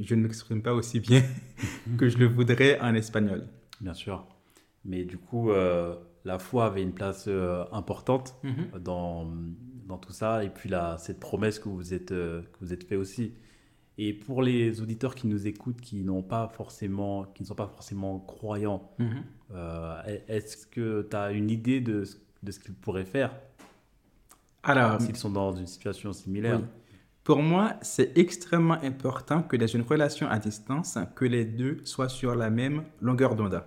je ne m'exprime pas aussi bien que je le voudrais en espagnol. Bien sûr. Mais du coup, euh, la foi avait une place importante dans, dans tout ça. Et puis là, cette promesse que vous êtes, que vous êtes fait aussi. Et pour les auditeurs qui nous écoutent, qui n'ont pas forcément, qui ne sont pas forcément croyants, Mhm. euh, est-ce que tu as une idée de, ce- de ce qu'ils pourraient faire Alors, s'ils sont dans une situation similaire Oui. Pour moi, c'est extrêmement important que dans une relation à distance, que les deux soient sur la même longueur d'onde.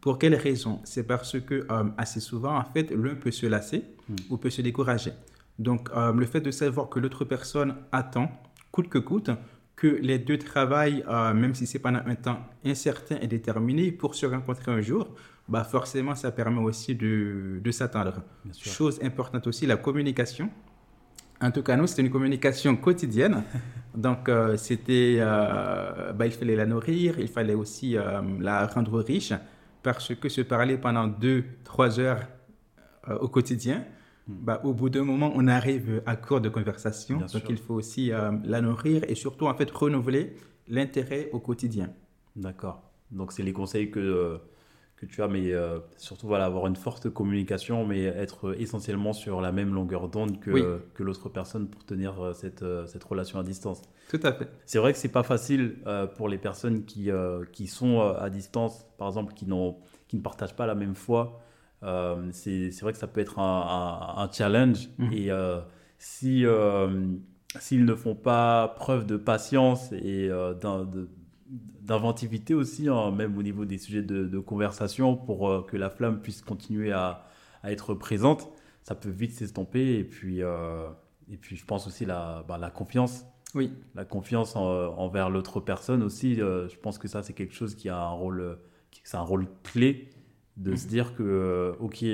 Pour quelle raison? C'est parce que euh, assez souvent, en fait, l'un peut se lasser Mm. ou peut se décourager. Donc, euh, le fait de savoir que l'autre personne attend, coûte que coûte, que les deux travaillent, euh, même si c'est pendant un temps incertain et déterminé, pour se rencontrer un jour, bah forcément, ça permet aussi de, de s'attendre. Chose importante aussi, la communication. En tout cas, nous, c'était une communication quotidienne. Donc, euh, c'était, euh, bah, il fallait la nourrir, il fallait aussi la rendre riche, parce que se parler pendant deux, trois heures au quotidien, bah, au bout d'un moment, on arrive à court de conversation. Bien donc, sûr. il faut aussi euh, la nourrir et surtout, en fait, renouveler l'intérêt au quotidien. D'accord. Donc, c'est les conseils que, euh, que tu as, mais euh, surtout, voilà, avoir une forte communication, mais être essentiellement sur la même longueur d'onde que, Oui. que l'autre personne pour tenir cette, cette relation à distance. Tout à fait. C'est vrai que c'est pas facile pour les personnes qui, qui sont à distance, par exemple, qui, qui ne partagent pas la même foi. Euh, c'est, c'est vrai que ça peut être un, un- un challenge. Mhm. Et euh, si, euh, s'ils ne font pas preuve de patience et euh, d'inventivité aussi, hein, même au niveau des sujets de, de conversation, pour que la flamme puisse continuer à, à être présente, ça peut vite s'estomper. Et puis, et puis je pense aussi la, bah, la confiance Oui. la confiance en- envers l'autre personne aussi, euh, je pense que ça, c'est quelque chose qui a un rôle, qui- c'est un rôle clé de Mhm. se dire que, euh, ok,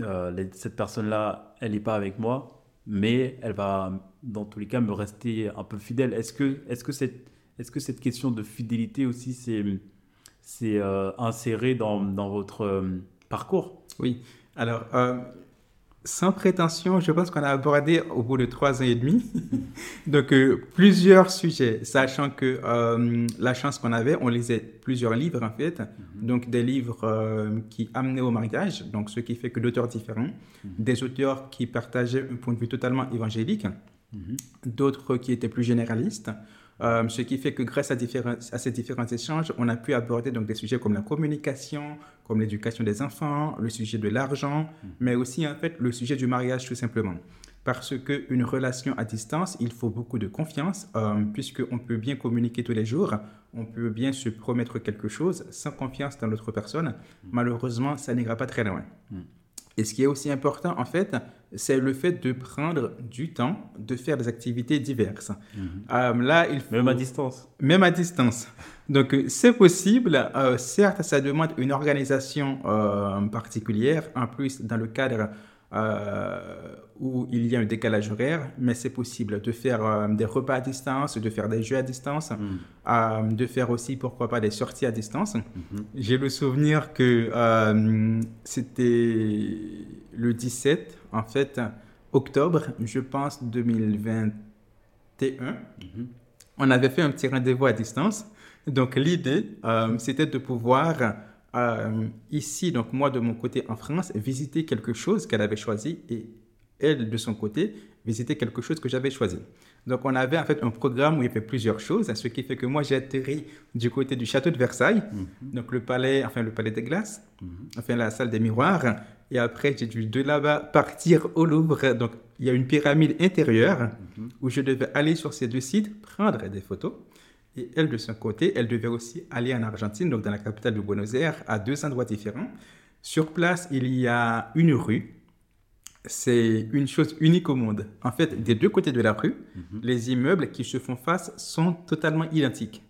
euh, les- cette personne-là, elle n'est pas avec moi, mais elle va, dans tous les cas, me rester un peu fidèle. Est-ce que, est-ce que cette, est-ce que cette question de fidélité aussi, c'est, c'est euh, inséré dans, dans votre parcours? Oui. Alors, sans prétention, je pense qu'on a abordé au bout de trois ans et demi, donc euh, plusieurs sujets, sachant que euh, la chance qu'on avait, on lisait plusieurs livres en fait, donc des livres euh, qui amenaient au mariage, donc ce qui fait que d'auteurs différents, des auteurs qui partageaient un point de vue totalement évangélique, d'autres qui étaient plus généralistes. Euh, ce qui fait que grâce à, ces différents échanges, on a pu aborder donc des sujets comme la communication, comme l'éducation des enfants, le sujet de l'argent, mais aussi en fait le sujet du mariage tout simplement. Parce qu'une relation à distance, il faut beaucoup de confiance, euh, puisqu'on peut bien communiquer tous les jours, on peut bien se promettre quelque chose sans confiance dans l'autre personne. Malheureusement, ça n'ira pas très loin. Et ce qui est aussi important, en fait, c'est le fait de prendre du temps de faire des activités diverses. Euh, là, il faut... Même à distance. Même à distance. Donc, euh, c'est possible. Euh, certes, ça demande une organisation euh, particulière, en plus dans le cadre euh, où il y a un décalage horaire, mais c'est possible de faire euh, des repas à distance, de faire des jeux à distance, euh, de faire aussi, pourquoi pas, des sorties à distance. J'ai le souvenir que c'était le 17, en fait, octobre, je pense, 2021 on avait fait un petit rendez-vous à distance. Donc l'idée, c'était de pouvoir, euh, ici, donc moi de mon côté en France, visiter quelque chose qu'elle avait choisi et elle, de son côté, visiter quelque chose que j'avais choisi. Donc on avait en fait un programme où il y avait plusieurs choses, ce qui fait que moi j'ai atterri du côté du château de Versailles, donc le palais, enfin le palais des glaces, enfin la salle des miroirs, et après j'ai dû de là-bas partir au Louvre, donc il y a une pyramide intérieure où je devais aller sur ces deux sites, prendre des photos, et elle de son côté, elle devait aussi aller en Argentine, donc dans la capitale de Buenos Aires, à deux endroits différents. Sur place, il y a une rue c'est une chose unique au monde. En fait, des deux côtés de la rue, les immeubles qui se font face sont totalement identiques.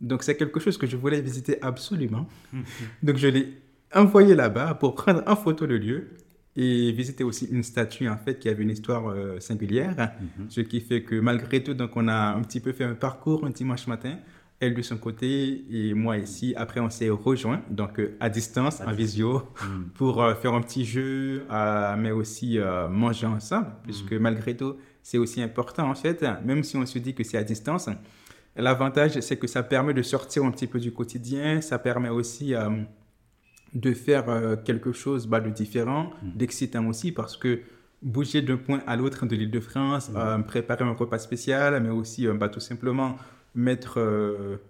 Donc, c'est quelque chose que je voulais visiter absolument. Donc, je l'ai envoyé là-bas pour prendre en photo le lieu et visiter aussi une statue, en fait, qui avait une histoire euh, singulière. Ce qui fait que, malgré tout, donc, on a un petit peu fait un parcours un dimanche matin. Elle de son côté et moi ici. Après, on s'est rejoints, donc euh, à distance, en visio, pour euh, faire un petit jeu, mais aussi manger ensemble, puisque malgré tout, c'est aussi important en fait, même si on se dit que c'est à distance. L'avantage, c'est que ça permet de sortir un petit peu du quotidien, ça permet aussi de faire euh, quelque chose bah, de différent, d'excitant aussi, parce que bouger d'un point à l'autre de l'île de France, euh, préparer un repas spécial, mais aussi euh, bah, tout simplement mettre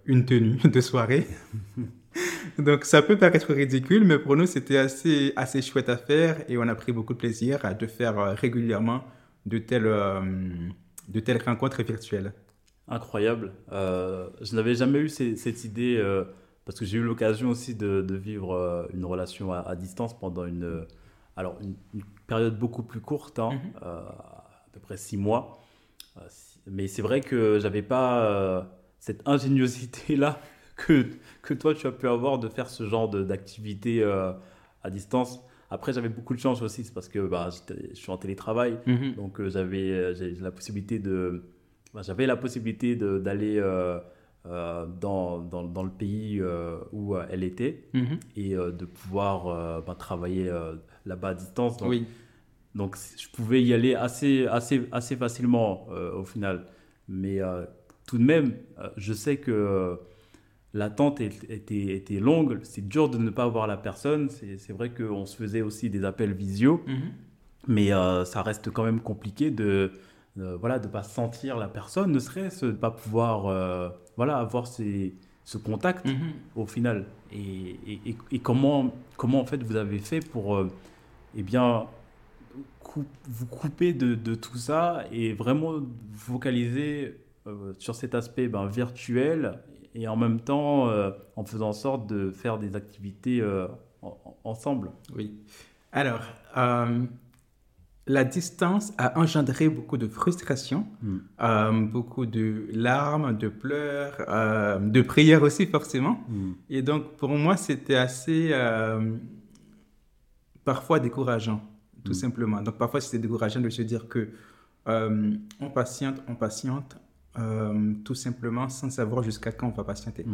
une tenue de soirée. Donc ça peut paraître ridicule, mais pour nous c'était assez, assez chouette à faire et on a pris beaucoup de plaisir à de faire régulièrement de telles, de telles rencontres virtuelles. Incroyable. Je n'avais jamais eu cette idée parce que j'ai eu l'occasion aussi de, de vivre euh, une relation à, à distance pendant une, euh, alors une, une période beaucoup plus courte, hein, euh, à peu près six mois. Mais c'est vrai que j'avais pas cette ingéniosité-là que, que toi tu as pu avoir de faire ce genre d'activité à distance. Après, j'avais beaucoup de chance aussi, c'est parce que bah, je suis en télétravail. Donc euh, j'avais la possibilité de bah, j'avais la possibilité d'aller euh, dans, dans, dans le pays euh, où euh, elle était Mhm. et euh, de pouvoir euh, bah, travailler euh, là-bas à distance. Donc, Oui, Donc je pouvais y aller assez, assez, assez facilement au final. Mais tout de même, je sais que l'attente était, était longue. C'est dur de ne pas voir la personne. C'est vrai qu'on se faisait aussi des appels visio. Mhm. Mais ça reste quand même compliqué de voilà, de ne pas sentir la personne, ne serait-ce de ne pas pouvoir euh, voilà, avoir ces, ce contact mhm. au final. Et, et, comment, comment en fait vous avez fait pour euh, eh bien, vous couper de, de, tout ça et vraiment vous focaliser euh, sur cet aspect ben, virtuel et en même temps en faisant en sorte de faire des activités ensemble? Oui. Alors, la distance a engendré beaucoup de frustration, hmm. euh, beaucoup de larmes, de pleurs, euh, de prières aussi forcément. Hmm. Et donc pour moi, c'était assez euh, parfois décourageant, tout hmm. simplement. Donc parfois, c'était décourageant de se dire que on patiente, on patiente, tout simplement sans savoir jusqu'à quand on va patienter.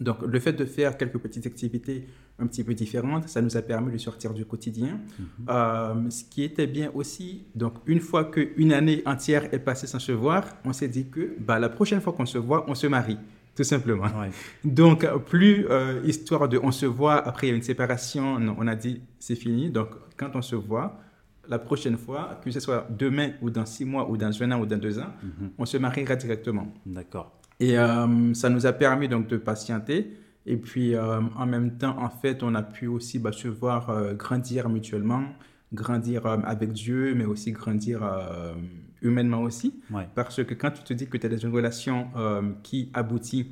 Donc, le fait de faire quelques petites activités un petit peu différentes, ça nous a permis de sortir du quotidien. Mhm. Euh, ce qui était bien aussi, donc, une fois qu'une année entière est passée sans se voir, on s'est dit que bah, la prochaine fois qu'on se voit, on se marie, tout simplement. Donc, plus euh, histoire de on se voit, après il y a une séparation, non, on a dit c'est fini. Donc, quand on se voit, la prochaine fois, que ce soit demain ou dans six mois ou dans un an ou dans deux ans, mhm. on se mariera directement. D'accord. Et euh, ça nous a permis donc de patienter. Et puis euh, en même temps, en fait, on a pu aussi bah, se voir euh, grandir mutuellement, grandir avec Dieu, mais aussi grandir humainement aussi. Parce que quand tu te dis que tu es dans une relation qui aboutit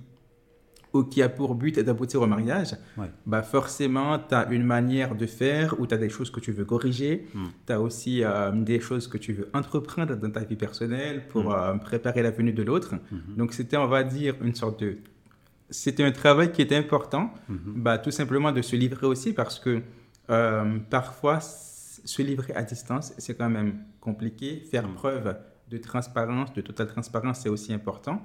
ou qui a pour but d'aboutir au mariage, bah forcément, tu as une manière de faire ou tu as des choses que tu veux corriger. Hmm. Tu as aussi euh, des choses que tu veux entreprendre dans ta vie personnelle pour hmm. euh, préparer la venue de l'autre. Hmm. Donc, c'était, on va dire, une sorte de... C'était un travail qui était important, bah, tout simplement de se livrer aussi parce que euh, parfois, se livrer à distance, c'est quand même compliqué. Faire preuve de transparence, de totale transparence, c'est aussi important.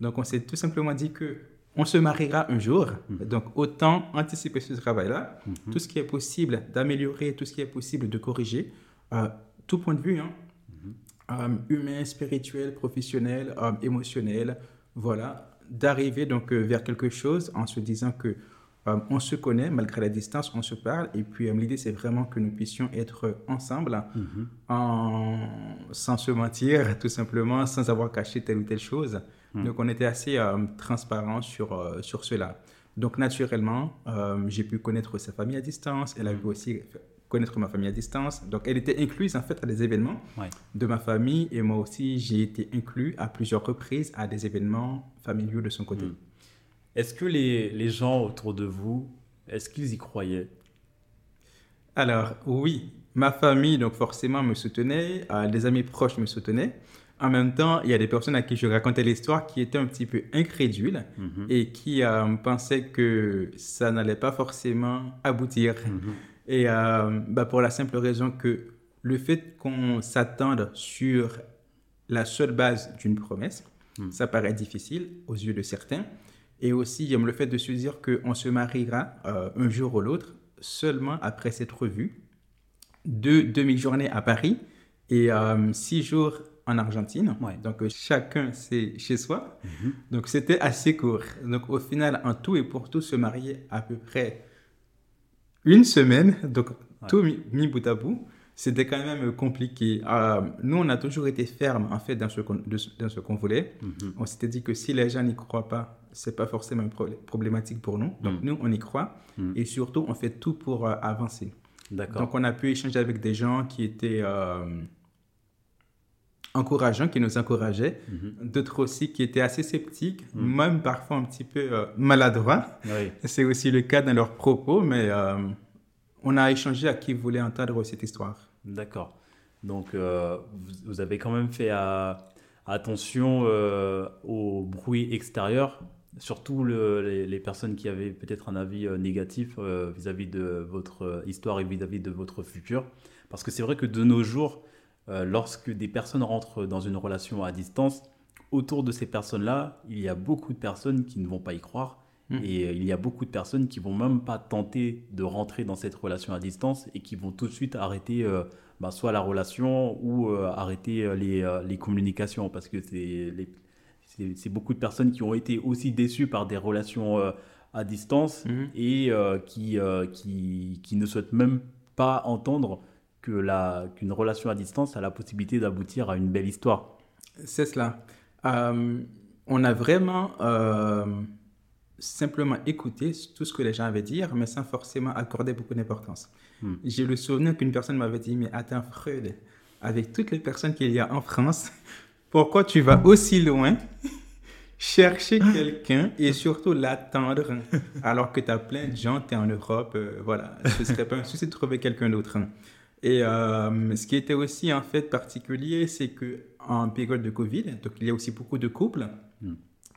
Donc, on s'est tout simplement dit que on se mariera un jour. Mhm. Donc, autant anticiper ce travail-là, mhm. tout ce qui est possible d'améliorer, tout ce qui est possible de corriger, euh, tout point de vue, hein, mhm. euh, humain, spirituel, professionnel, euh, émotionnel, voilà, d'arriver donc vers quelque chose en se disant que on se connaît malgré la distance, on se parle, et puis l'idée c'est vraiment que nous puissions être ensemble, en, sans se mentir, tout simplement, sans avoir caché telle ou telle chose. Hmm. Donc, on était assez euh, transparent sur, euh, sur cela. Donc, naturellement, euh, j'ai pu connaître sa famille à distance. Elle a pu aussi connaître ma famille à distance. Donc, elle était incluse en fait à des événements de ma famille et moi aussi, j'ai été inclus à plusieurs reprises à des événements familiaux de son côté. Hmm. Est-ce que les, les, gens autour de vous, est-ce qu'ils y croyaient? Alors, oui. Ma famille, donc forcément, me soutenait. des amis proches me soutenaient. En même temps, il y a des personnes à qui je racontais l'histoire qui étaient un petit peu incrédules mhm. et qui euh, pensaient que ça n'allait pas forcément aboutir. Mhm. Et euh, bah, pour la simple raison que le fait qu'on s'attende sur la seule base d'une promesse, mhm. ça paraît difficile aux yeux de certains. Et aussi, le fait de se dire qu'on se mariera euh, un jour ou l'autre seulement après s'être vu, deux demi-journées à Paris et six jours en Argentine. Donc, euh, chacun, c'est chez soi. Mhm. Donc, c'était assez court. Donc, au final, en tout et pour tout, se marier à peu près une semaine. Donc, tout mis, bout à bout. C'était quand même compliqué. Euh, nous, on a toujours été ferme, en fait, dans ce qu'on, dans ce qu'on voulait. Mhm. On s'était dit que si les gens n'y croient pas, c'est pas forcément problématique pour nous. Donc, mhm. nous, on y croit. Et surtout, on fait tout pour euh, avancer. D'accord. Donc, on a pu échanger avec des gens qui étaient encourageants, qui nous encourageaient, mhm. d'autres aussi qui étaient assez sceptiques, mhm. même parfois un petit peu euh, maladroits. C'est aussi le cas dans leurs propos, mais euh, on a échangé à qui voulait entendre cette histoire. D'accord. Donc, euh, vous, avez quand même fait attention au bruit extérieur, surtout les, les, personnes qui avaient peut-être un avis négatif vis-à-vis de votre histoire et vis-à-vis -vis de votre futur. Parce que c'est vrai que de nos jours, euh, lorsque des personnes rentrent dans une relation à distance, autour de ces personnes-là, il y a beaucoup de personnes qui ne vont pas y croire Mmh. Et euh, il y a beaucoup de personnes qui vont même pas tenter de rentrer dans cette relation à distance et qui vont tout de suite arrêter euh, bah, soit la relation ou euh, arrêter les, les, communications parce que c'est beaucoup de personnes qui ont été aussi déçues par des relations à distance mmh. et qui, qui, qui, ne souhaitent même pas entendre qu'une relation à distance a la possibilité d'aboutir à une belle histoire. C'est cela. on a vraiment simplement écouter tout ce que les gens avaient dire, mais sans forcément accorder beaucoup d'importance. Hmm. J'ai le souvenir qu'une personne m'avait dit, mais attends Freud, avec toutes les personnes qu'il y a en France, pourquoi tu vas aussi loin chercher quelqu'un et surtout l'attendre alors que tu as plein de gens, tu es en Europe, euh, voilà, ce serait pas un souci de trouver quelqu'un d'autre. Et euh, ce qui était aussi en fait particulier, c'est que en période de Covid, donc il y a aussi beaucoup de couples hmm.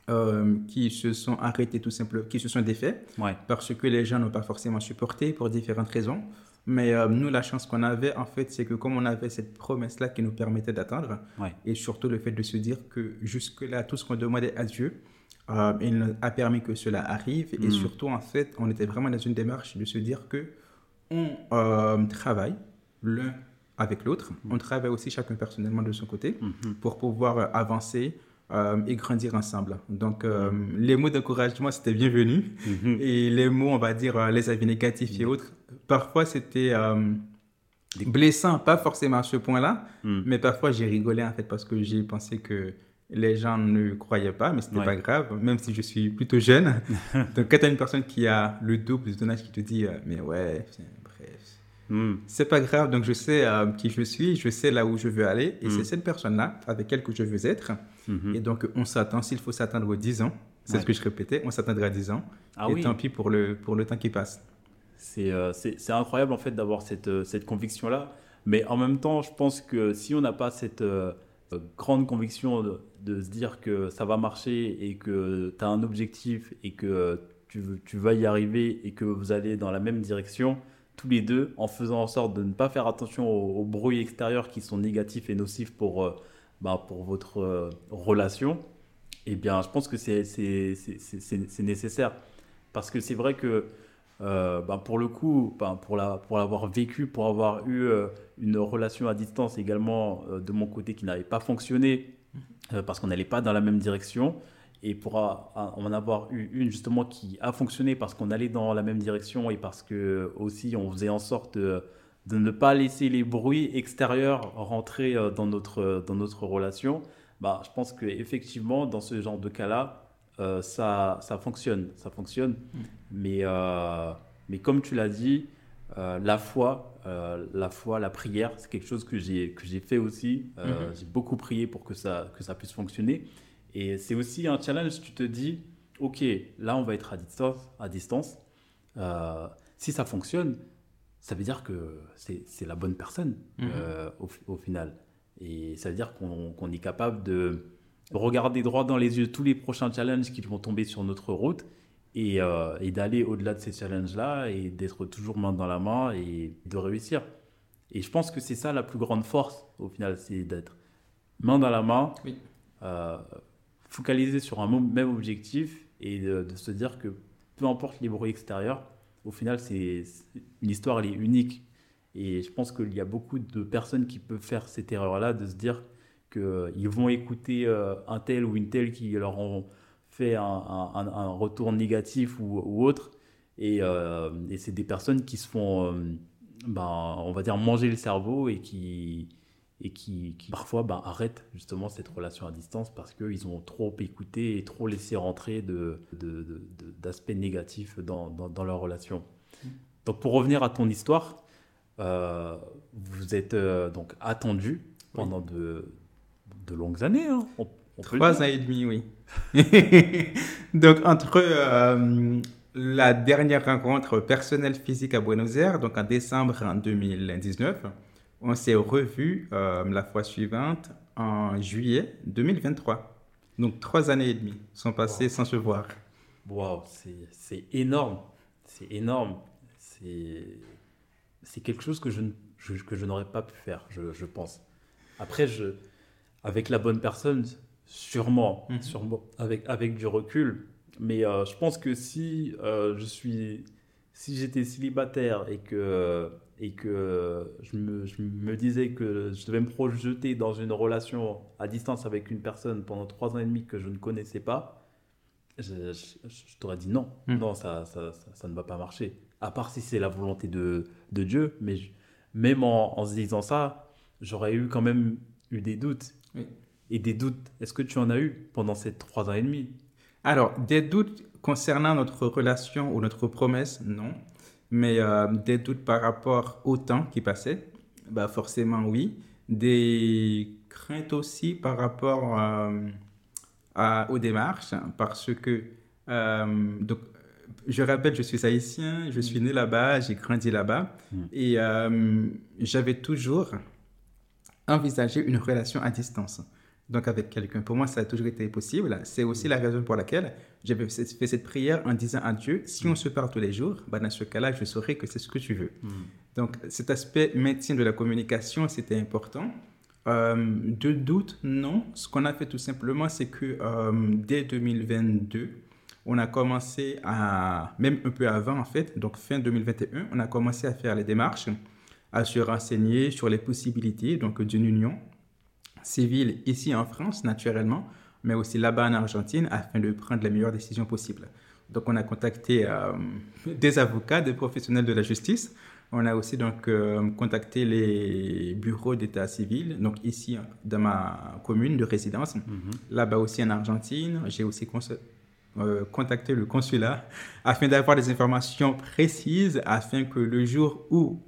Euh, qui se sont arrêtés tout simplement, qui se sont défaits, parce que les gens n'ont pas forcément supporté pour différentes raisons. Mais euh, nous, la chance qu'on avait, en fait, c'est que comme on avait cette promesse-là qui nous permettait d'attendre, et surtout le fait de se dire que jusque-là, tout ce qu'on demandait à Dieu, euh, il a permis que cela arrive. Et mm. surtout, en fait, on était vraiment dans une démarche de se dire que on travaille l'un avec l'autre. Mm. On travaille aussi chacun personnellement de son côté mm-hmm. pour pouvoir avancer, euh, et grandir ensemble. Donc, euh, les mots d'encouragement, c'était bienvenu. Mhm. Et les mots, on va dire, euh, les avis négatifs et autres, parfois c'était blessant, pas forcément à ce point-là, mhm. mais parfois j'ai rigolé en fait parce que j'ai pensé que les gens ne croyaient pas, mais c'était pas grave, même si je suis plutôt jeune. Donc, quand tu as une personne qui a le double de ton âge qui te dit, mais ouais, Hmm. C'est pas grave, donc je sais euh, qui je suis, je sais là où je veux aller, et c'est hmm. cette personne-là avec elle que je veux être. Hmm. Et donc, on s'attend, s'il faut s'attendre aux 10 ans, c'est ce que je répétais, on s'attendra à 10 ans, ah et tant pis pour le, pour le temps qui passe. Euh, c'est incroyable en fait d'avoir cette, euh, cette conviction-là, mais en même temps, je pense que si on n'a pas cette grande conviction de, de, se dire que ça va marcher et que tu as un objectif et que tu, tu vas y arriver et que vous allez dans la même direction, tous les deux en faisant en sorte de ne pas faire attention aux, bruits extérieurs qui sont négatifs et nocifs pour, euh, bah, pour votre euh, relation, eh bien, je pense que c'est nécessaire. Parce que c'est vrai que, euh, bah, pour le coup, bah, pour l'avoir pour vécu, pour avoir eu une relation à distance également de mon côté qui n'avait pas fonctionné, parce qu'on n'allait pas dans la même direction, et pour en avoir eu une justement qui a fonctionné parce qu'on allait dans la même direction et parce que aussi on faisait en sorte de, ne pas laisser les bruits extérieurs rentrer euh, dans notre, dans notre relation, bah, je pense qu'effectivement, dans ce genre de cas-là, euh, ça, ça fonctionne. Ça fonctionne. Mm. Mais, euh, mais comme tu l'as dit, la foi, la foi, la prière, c'est quelque chose que j'ai que j'ai fait aussi. Mm-hmm. J'ai beaucoup prié pour que ça que ça puisse fonctionner. Et c'est aussi un challenge, tu te dis, ok, là on va être à distance. À distance. Euh, si ça fonctionne, ça veut dire que c'est la bonne personne mhm. euh, au, final. Et ça veut dire qu'on est capable de regarder droit dans les yeux tous les prochains challenges qui vont tomber sur notre route et, euh, et d'aller au-delà de ces challenges-là et d'être toujours main dans la main et de réussir. Et je pense que c'est ça la plus grande force au final, c'est d'être main dans la main, oui focaliser sur un même objectif et de, se dire que peu importe les bruits extérieurs, au final, c'est une histoire, est unique. Et je pense qu'il y a beaucoup de personnes qui peuvent faire cette erreur-là, de se dire qu'ils vont écouter euh, un tel ou une telle qui leur ont fait un, retour négatif ou, autre. Euh, et, c'est des personnes qui se font, euh, ben, on va dire, manger le cerveau et qui, et qui, parfois bah, arrêtent justement cette relation à distance parce qu'ils ont trop écouté et trop laissé rentrer d'aspects de, de, négatifs dans, dans, leur relation. Donc pour revenir à ton histoire, euh, vous êtes euh, donc attendu pendant de, de longues années. Hein, Trois ans et demi, oui. donc entre euh, la dernière rencontre personnelle physique à Buenos Aires, donc en décembre en 2019, on s'est revu euh, la fois suivante en juillet 2023. Donc trois années et demie sont passées sans se voir. Waouh, c'est énorme. C'est énorme. C'est quelque chose que je, que je n'aurais pas pu faire, je, pense. Après, je, avec la bonne personne, sûrement, mhm. sûrement avec, avec du recul, Mais je pense que si je suis, si j'étais célibataire et que et que je me, je me, disais que je devais me projeter dans une relation à distance avec une personne pendant trois ans et demi que je ne connaissais pas, je, je, t'aurais dit non, hmm. non, ça, ça, ça, ne va pas marcher. À part si c'est la volonté de, de Dieu, mais même en, en, se disant ça, j'aurais eu quand même eu des doutes. Et des doutes, est-ce que tu en as eu pendant ces trois ans et demi? Alors, des doutes concernant notre relation ou notre promesse, non. Mais euh, des doutes par rapport au temps qui passait, bah forcément oui. Des craintes aussi par rapport euh, à, aux démarches, parce que, euh, donc, je rappelle, je suis haïtien, je suis né là-bas, j'ai grandi là-bas, mm. et j'avais toujours envisagé une relation à distance donc avec quelqu'un. Pour moi, ça a toujours été possible. C'est aussi la raison pour laquelle j'avais fait cette prière en disant à Dieu, si on se parle tous les jours, ben dans ce cas-là, je saurai que c'est ce que tu veux. Hmm. Donc cet aspect maintien de la communication, c'était important. Euh, de doute, non. Ce qu'on a fait tout simplement, c'est que euh, dès 2022, on a commencé à, même un peu avant en fait, donc fin 2021, on a commencé à faire les démarches, à se renseigner sur les possibilités donc d'une union civile ici en France, naturellement, mais aussi là-bas en Argentine, afin de prendre les meilleures décisions possibles. Donc, on a contacté euh, des avocats, des professionnels de la justice. On a aussi donc euh, contacté les bureaux d'état civil, donc ici dans ma commune de résidence. Mhm. Là-bas aussi en Argentine, j'ai aussi euh, contacté le consulat afin d'avoir des informations précises, afin que le jour où,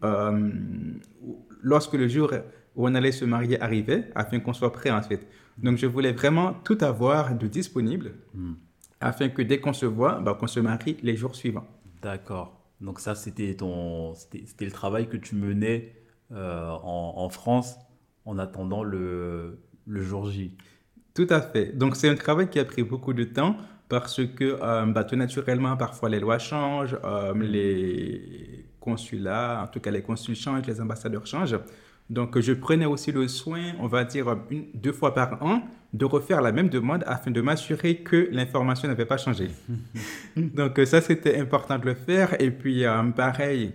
lorsque le jour où on allait se marier arrivait, afin qu'on soit prêt en fait. Donc je voulais vraiment tout avoir de disponible, hmm. afin que dès qu'on se voit, bah, qu'on se marie les jours suivants. D'accord. Donc ça, c'était ton, c'était le travail que tu menais euh, en, France en attendant le, le jour J. Tout à fait. Donc c'est un travail qui a pris beaucoup de temps parce que euh, bah, tout naturellement, parfois les lois changent, euh, les consulats, en tout cas les consuls changent, les ambassadeurs changent. Donc, je prenais aussi le soin, on va dire une, deux fois par an, de refaire la même demande afin de m'assurer que l'information n'avait pas changé. donc, ça, c'était important de le faire. Et puis, euh, pareil,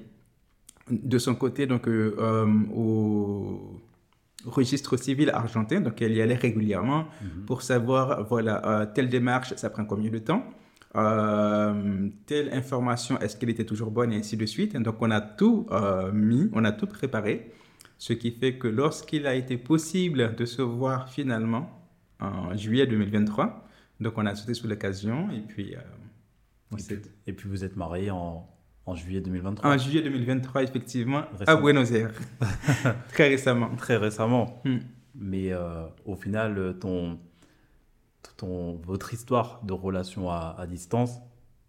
de son côté, donc, euh, euh, au registre civil argentin, donc elle y allait régulièrement mhm. pour savoir, voilà, telle démarche, ça prend combien de temps telle information, est-ce qu'elle était toujours bonne et ainsi de suite. Donc, on a tout mis, on a tout préparé. Ce qui fait que lorsqu'il a été possible de se voir finalement en juillet 2023, donc on a sauté sous l'occasion et puis... Euh, et, puis vous êtes marié en, en, juillet 2023 En juillet 2023, effectivement, à Buenos Aires. Très récemment. Très récemment. Hmm. Mais euh, au final, ton, ton, votre histoire de relation à, à distance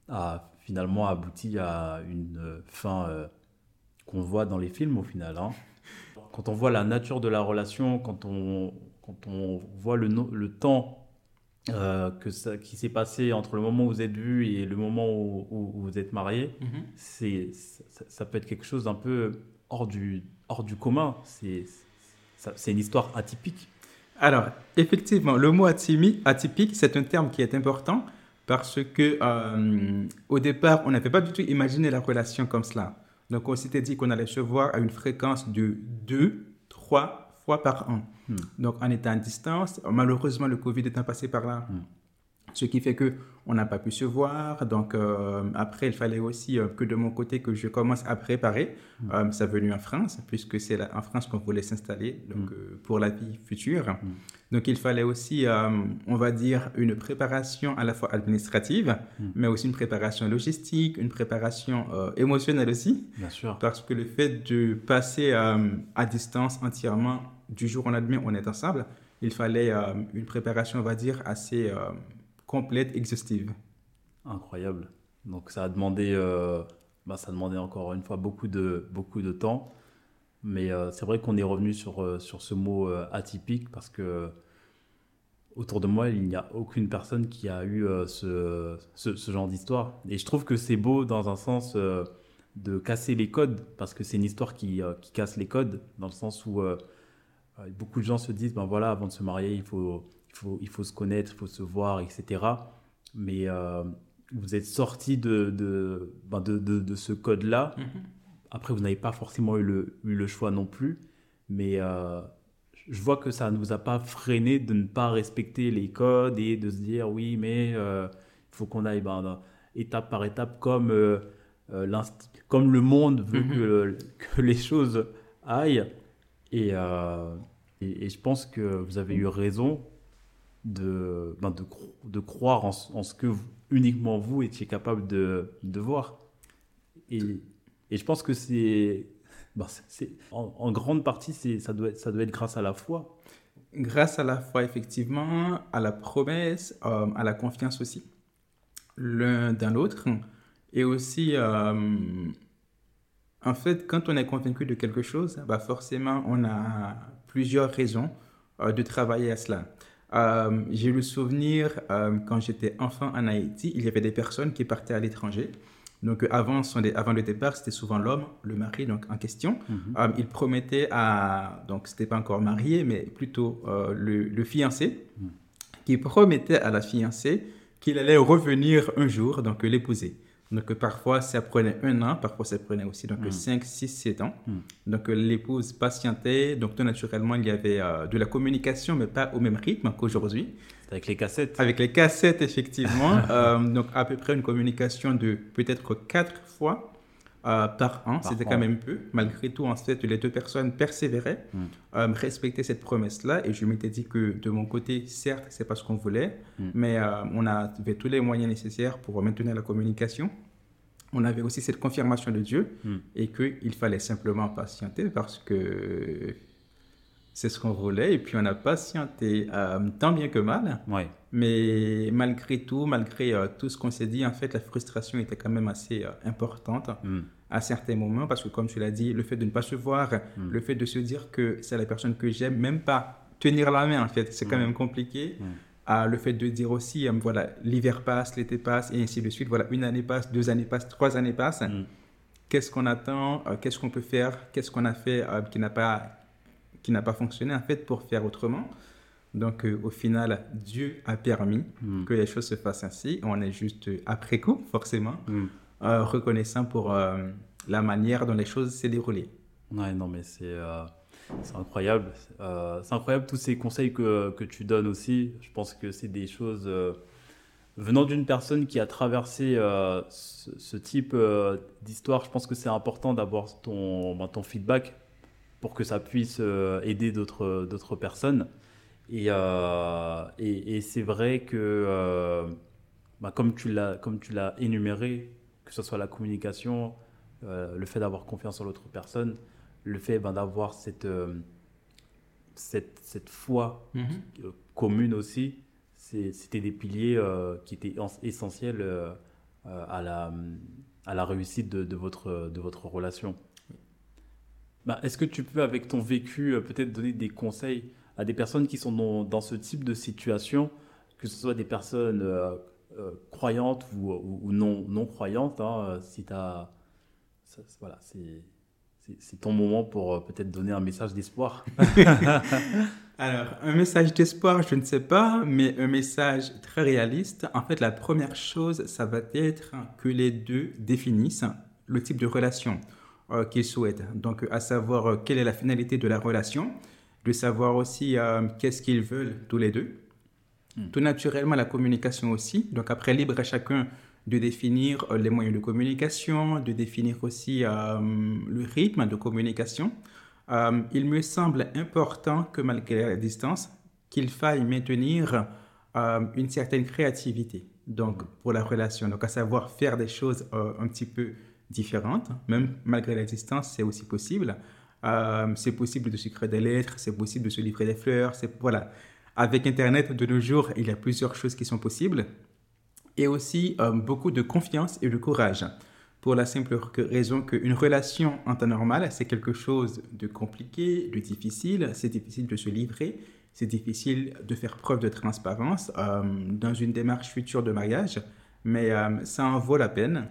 a finalement abouti à une fin euh, qu'on voit dans les films au final. Hein quand on voit la nature de la relation, quand on, quand on voit le, le temps euh, que ça, qui s'est passé entre le moment où vous êtes vus et le moment où, vous êtes mariés, mhm. c'est, ça, peut être quelque chose d'un peu hors du, hors du commun. C'est, c'est une histoire atypique. Alors, effectivement, le mot atypique, c'est un terme qui est important parce que euh, au départ, on n'avait pas du tout imaginé la relation comme cela. Donc, on s'était dit qu'on allait se voir à une fréquence de 2, 3 fois par an. Hmm. Donc, en étant à distance, malheureusement, le Covid étant passé par là, hmm. Ce qui fait que on n'a pas pu se voir. Donc euh, après, il fallait aussi euh, que de mon côté que je commence à préparer mm. euh, sa venue en France, puisque c'est en France qu'on voulait s'installer donc mm. pour la vie future. Mm. Donc il fallait aussi, on va dire, une préparation à la fois administrative, mais aussi une préparation logistique, une préparation émotionnelle aussi. Bien sûr. Parce que le fait de passer à distance entièrement du jour au lendemain, on est ensemble. Il fallait une préparation, on va dire, assez complète, exhaustive. Incroyable. Donc ça a demandé, euh, bah, ça a demandé encore une fois beaucoup de, beaucoup de temps. Mais euh, c'est vrai qu'on est revenu sur, euh, sur ce mot atypique parce que autour de moi, il n'y a aucune personne qui a eu ce, ce, genre d'histoire. Et je trouve que c'est beau dans un sens de casser les codes parce que c'est une histoire qui, qui, casse les codes dans le sens où beaucoup de gens se disent, ben voilà, avant de se marier, il faut il faut, il faut se connaître, il faut se voir, etc. Mais euh, vous êtes sorti de, de, ben de, de, ce code-là. Mhm. Après, vous n'avez pas forcément eu le, eu le choix non plus, mais euh, je vois que ça ne vous a pas freiné de ne pas respecter les codes et de se dire oui, mais il faut qu'on aille ben, étape par étape comme, comme le monde veut mhm. que, que, les choses aillent. Et, et, et, je pense que vous avez eu raison de, ben de, de, croire en, ce que uniquement vous étiez capable de, de voir. Et, et, je pense que c'est, ben en, en, grande partie, ça doit, être, ça doit être grâce à la foi. Grâce à la foi, effectivement, à la promesse, euh, à la confiance aussi, l'un dans l'autre. Et aussi, euh, en fait, quand on est convaincu de quelque chose, bah forcément, on a plusieurs raisons euh, de travailler à cela. Euh, j'ai le souvenir, euh, quand j'étais enfant en Haïti, il y avait des personnes qui partaient à l'étranger. Donc avant, avant le départ, c'était souvent l'homme, le mari donc en question. Mhm. il promettait à, donc c'était pas encore marié, mais plutôt le, fiancé, mhm. qui promettait à la fiancée qu'il allait revenir un jour, donc l'épouser. Donc parfois, ça prenait un an, parfois ça prenait aussi donc 5, 6, 7 ans. Hmm. Donc l'épouse patientait. Donc tout naturellement, il y avait euh, de la communication, mais pas au même rythme qu'aujourd'hui. Avec les cassettes. Avec les cassettes, effectivement. Euh, donc à peu près une communication de peut-être 4 fois euh, par an. C'était quand même peu. Malgré tout, en fait, les deux personnes persévéraient, mm. euh, respectaient cette promesse-là. Et je m'étais dit que de mon côté, certes, c'est pas ce qu'on voulait, mm. mais euh, on avait tous les moyens nécessaires pour maintenir la communication. On avait aussi cette confirmation de Dieu mm. et qu'il fallait simplement patienter parce que c'est ce qu'on voulait. Et puis on a patienté tant bien que mal. Ouais. Mais malgré tout, malgré euh, tout ce qu'on s'est dit, en fait, la frustration était quand même assez euh, importante hmm. à certains moments parce que, comme tu l'as dit, le fait de ne pas se voir, hmm. le fait de se dire que c'est la personne que j'aime, même pas tenir la main, en fait, c'est quand hmm. même compliqué. Ah, le fait de dire aussi, euh, voilà, l'hiver passe, l'été passe, et ainsi de suite. Voilà, une année passe, deux années passent, trois années passent. Qu'est-ce qu'on attend Qu'est-ce qu'on peut faire Qu'est-ce qu'on a fait qui n'a pas qui n'a pas fonctionné en fait pour faire autrement? Donc, euh, au final, Dieu a permis hmm. que les choses se fassent ainsi. On est juste euh, après coup, forcément, hmm. euh, reconnaissant pour la manière dont les choses s'est déroulées. Ouais, non, mais c'est incroyable. c'est incroyable tous ces conseils que, que, tu donnes aussi. Je pense que c'est des choses venant d'une personne qui a traversé ce, type d'histoire. Je pense que c'est important d'avoir ton, ben, ton feedback pour que ça puisse aider d'autres personnes. Euh, et, et, c'est vrai que, euh, bah, comme tu l'as énuméré, que ce soit la communication, euh, le fait d'avoir confiance en l'autre personne, le fait ben, d'avoir cette, cette, cette, foi mhm. commune aussi, c'était des piliers qui étaient essentiels à, la, à la réussite de, de, votre, de votre relation. Bah, Est-ce que tu peux, avec ton vécu, peut-être donner des conseils à des personnes qui sont dans, dans, ce type de situation, que ce soit des personnes euh, euh, croyantes ou, ou, non, non croyantes. Hein, si as, voilà, c'est ton moment pour euh, peut-être donner un message d'espoir. Alors, un message d'espoir, je ne sais pas, mais un message très réaliste. En fait, la première chose, ça va être que les deux définissent le type de relation qu'ils souhaitent. Donc, à savoir quelle est la finalité de la relation de savoir aussi euh, qu'est-ce qu'ils veulent tous les deux. Hmm. Tout naturellement, la communication aussi. Donc après, libre à chacun de définir euh, les moyens de communication, de définir aussi euh, le rythme de communication. il me semble important que malgré la distance, qu'il faille maintenir une certaine créativité donc, hmm. pour la relation. Donc à savoir faire des choses un petit peu différentes, même malgré la distance, c'est aussi possible. Euh, c'est possible de s'écrire des lettres, c'est possible de se livrer des fleurs. Voilà. Avec Internet de nos jours, il y a plusieurs choses qui sont possibles. Et aussi euh, beaucoup de confiance et de courage. Pour la simple raison qu'une relation en c'est quelque chose de compliqué, de difficile. C'est difficile de se livrer. C'est difficile de faire preuve de transparence euh, dans une démarche future de mariage. Mais ça en vaut la peine.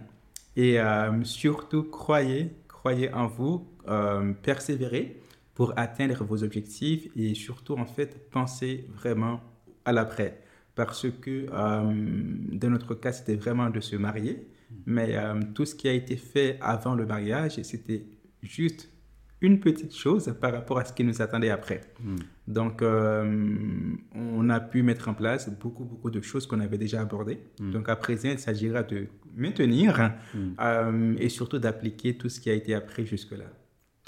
Et surtout, croyez, croyez en vous, euh, persévérer pour atteindre vos objectifs et surtout, en fait, penser vraiment à l'après. parce que dans notre cas, c'était vraiment de se marier. Mais tout ce qui a été fait avant le mariage, c'était juste une petite chose par rapport à ce qui nous attendait après. Hmm. Donc, euh, on a pu mettre en place beaucoup, beaucoup de choses qu'on avait déjà abordées. Hmm. Donc, à présent, il s'agira de maintenir hmm. euh, et surtout d'appliquer tout ce qui a été appris jusque-là.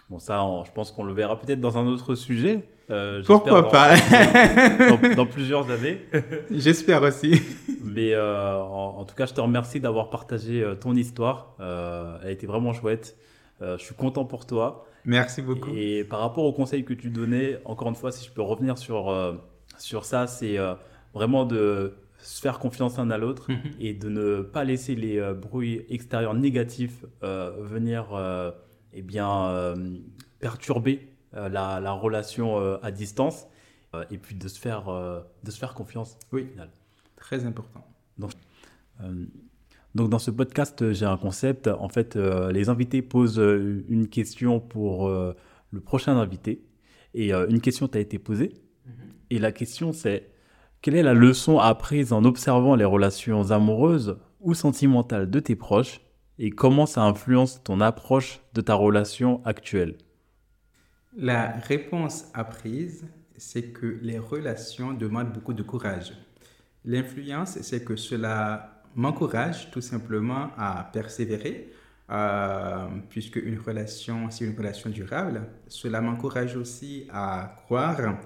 Bon, ça, je pense qu'on le verra peut-être dans un autre sujet. Euh, Pourquoi pas? dans, plusieurs années. J'espère aussi. Mais en, en, tout cas, je te remercie d'avoir partagé ton histoire. elle a été vraiment chouette. je suis content pour toi. Merci beaucoup. Et par rapport aux conseils que tu donnais, encore une fois, si je peux revenir sur, euh, sur ça, c'est euh, vraiment de se faire confiance l'un à l'autre mhm. et de ne pas laisser les euh, bruits extérieurs négatifs venir eh bien, perturber la, la, relation à distance et puis de se faire, de se faire confiance. Oui, très important. Donc, donc dans ce podcast, euh, j'ai un concept. En fait, euh, les invités posent euh, une question pour le prochain invité. Et une question t'a été posée. Mhm. Et la question c'est, quelle est la leçon apprise en observant les relations amoureuses ou sentimentales de tes proches et comment ça influence ton approche de ta relation actuelle? La réponse apprise, c'est que les relations demandent beaucoup de courage. L'influence, c'est que cela m'encourage tout simplement à persévérer, euh, puisque une relation, c'est une relation durable. Cela m'encourage aussi à croire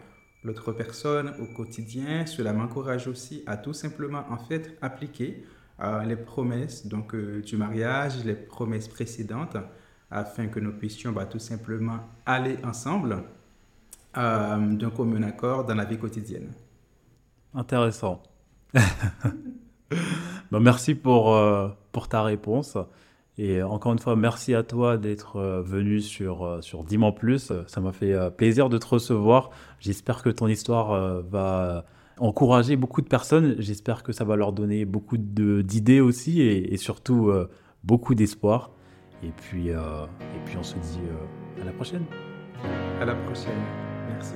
l'autre personne au quotidien. Cela m'encourage aussi à tout simplement en fait appliquer euh, les promesses donc euh, du mariage, les promesses précédentes, afin que nous puissions bah, tout simplement aller ensemble d'un commun accord dans la vie quotidienne. Intéressant. Bah, merci pour, euh, pour ta réponse. Et encore une fois, merci à toi d'être euh, venu sur, euh, sur Diman Plus. Ça m'a fait plaisir de te recevoir. J'espère que ton histoire va encourager beaucoup de personnes. J'espère que ça va leur donner beaucoup d'idées aussi et, surtout beaucoup d'espoir. Et puis, et puis on se dit à la prochaine. À la prochaine. Merci.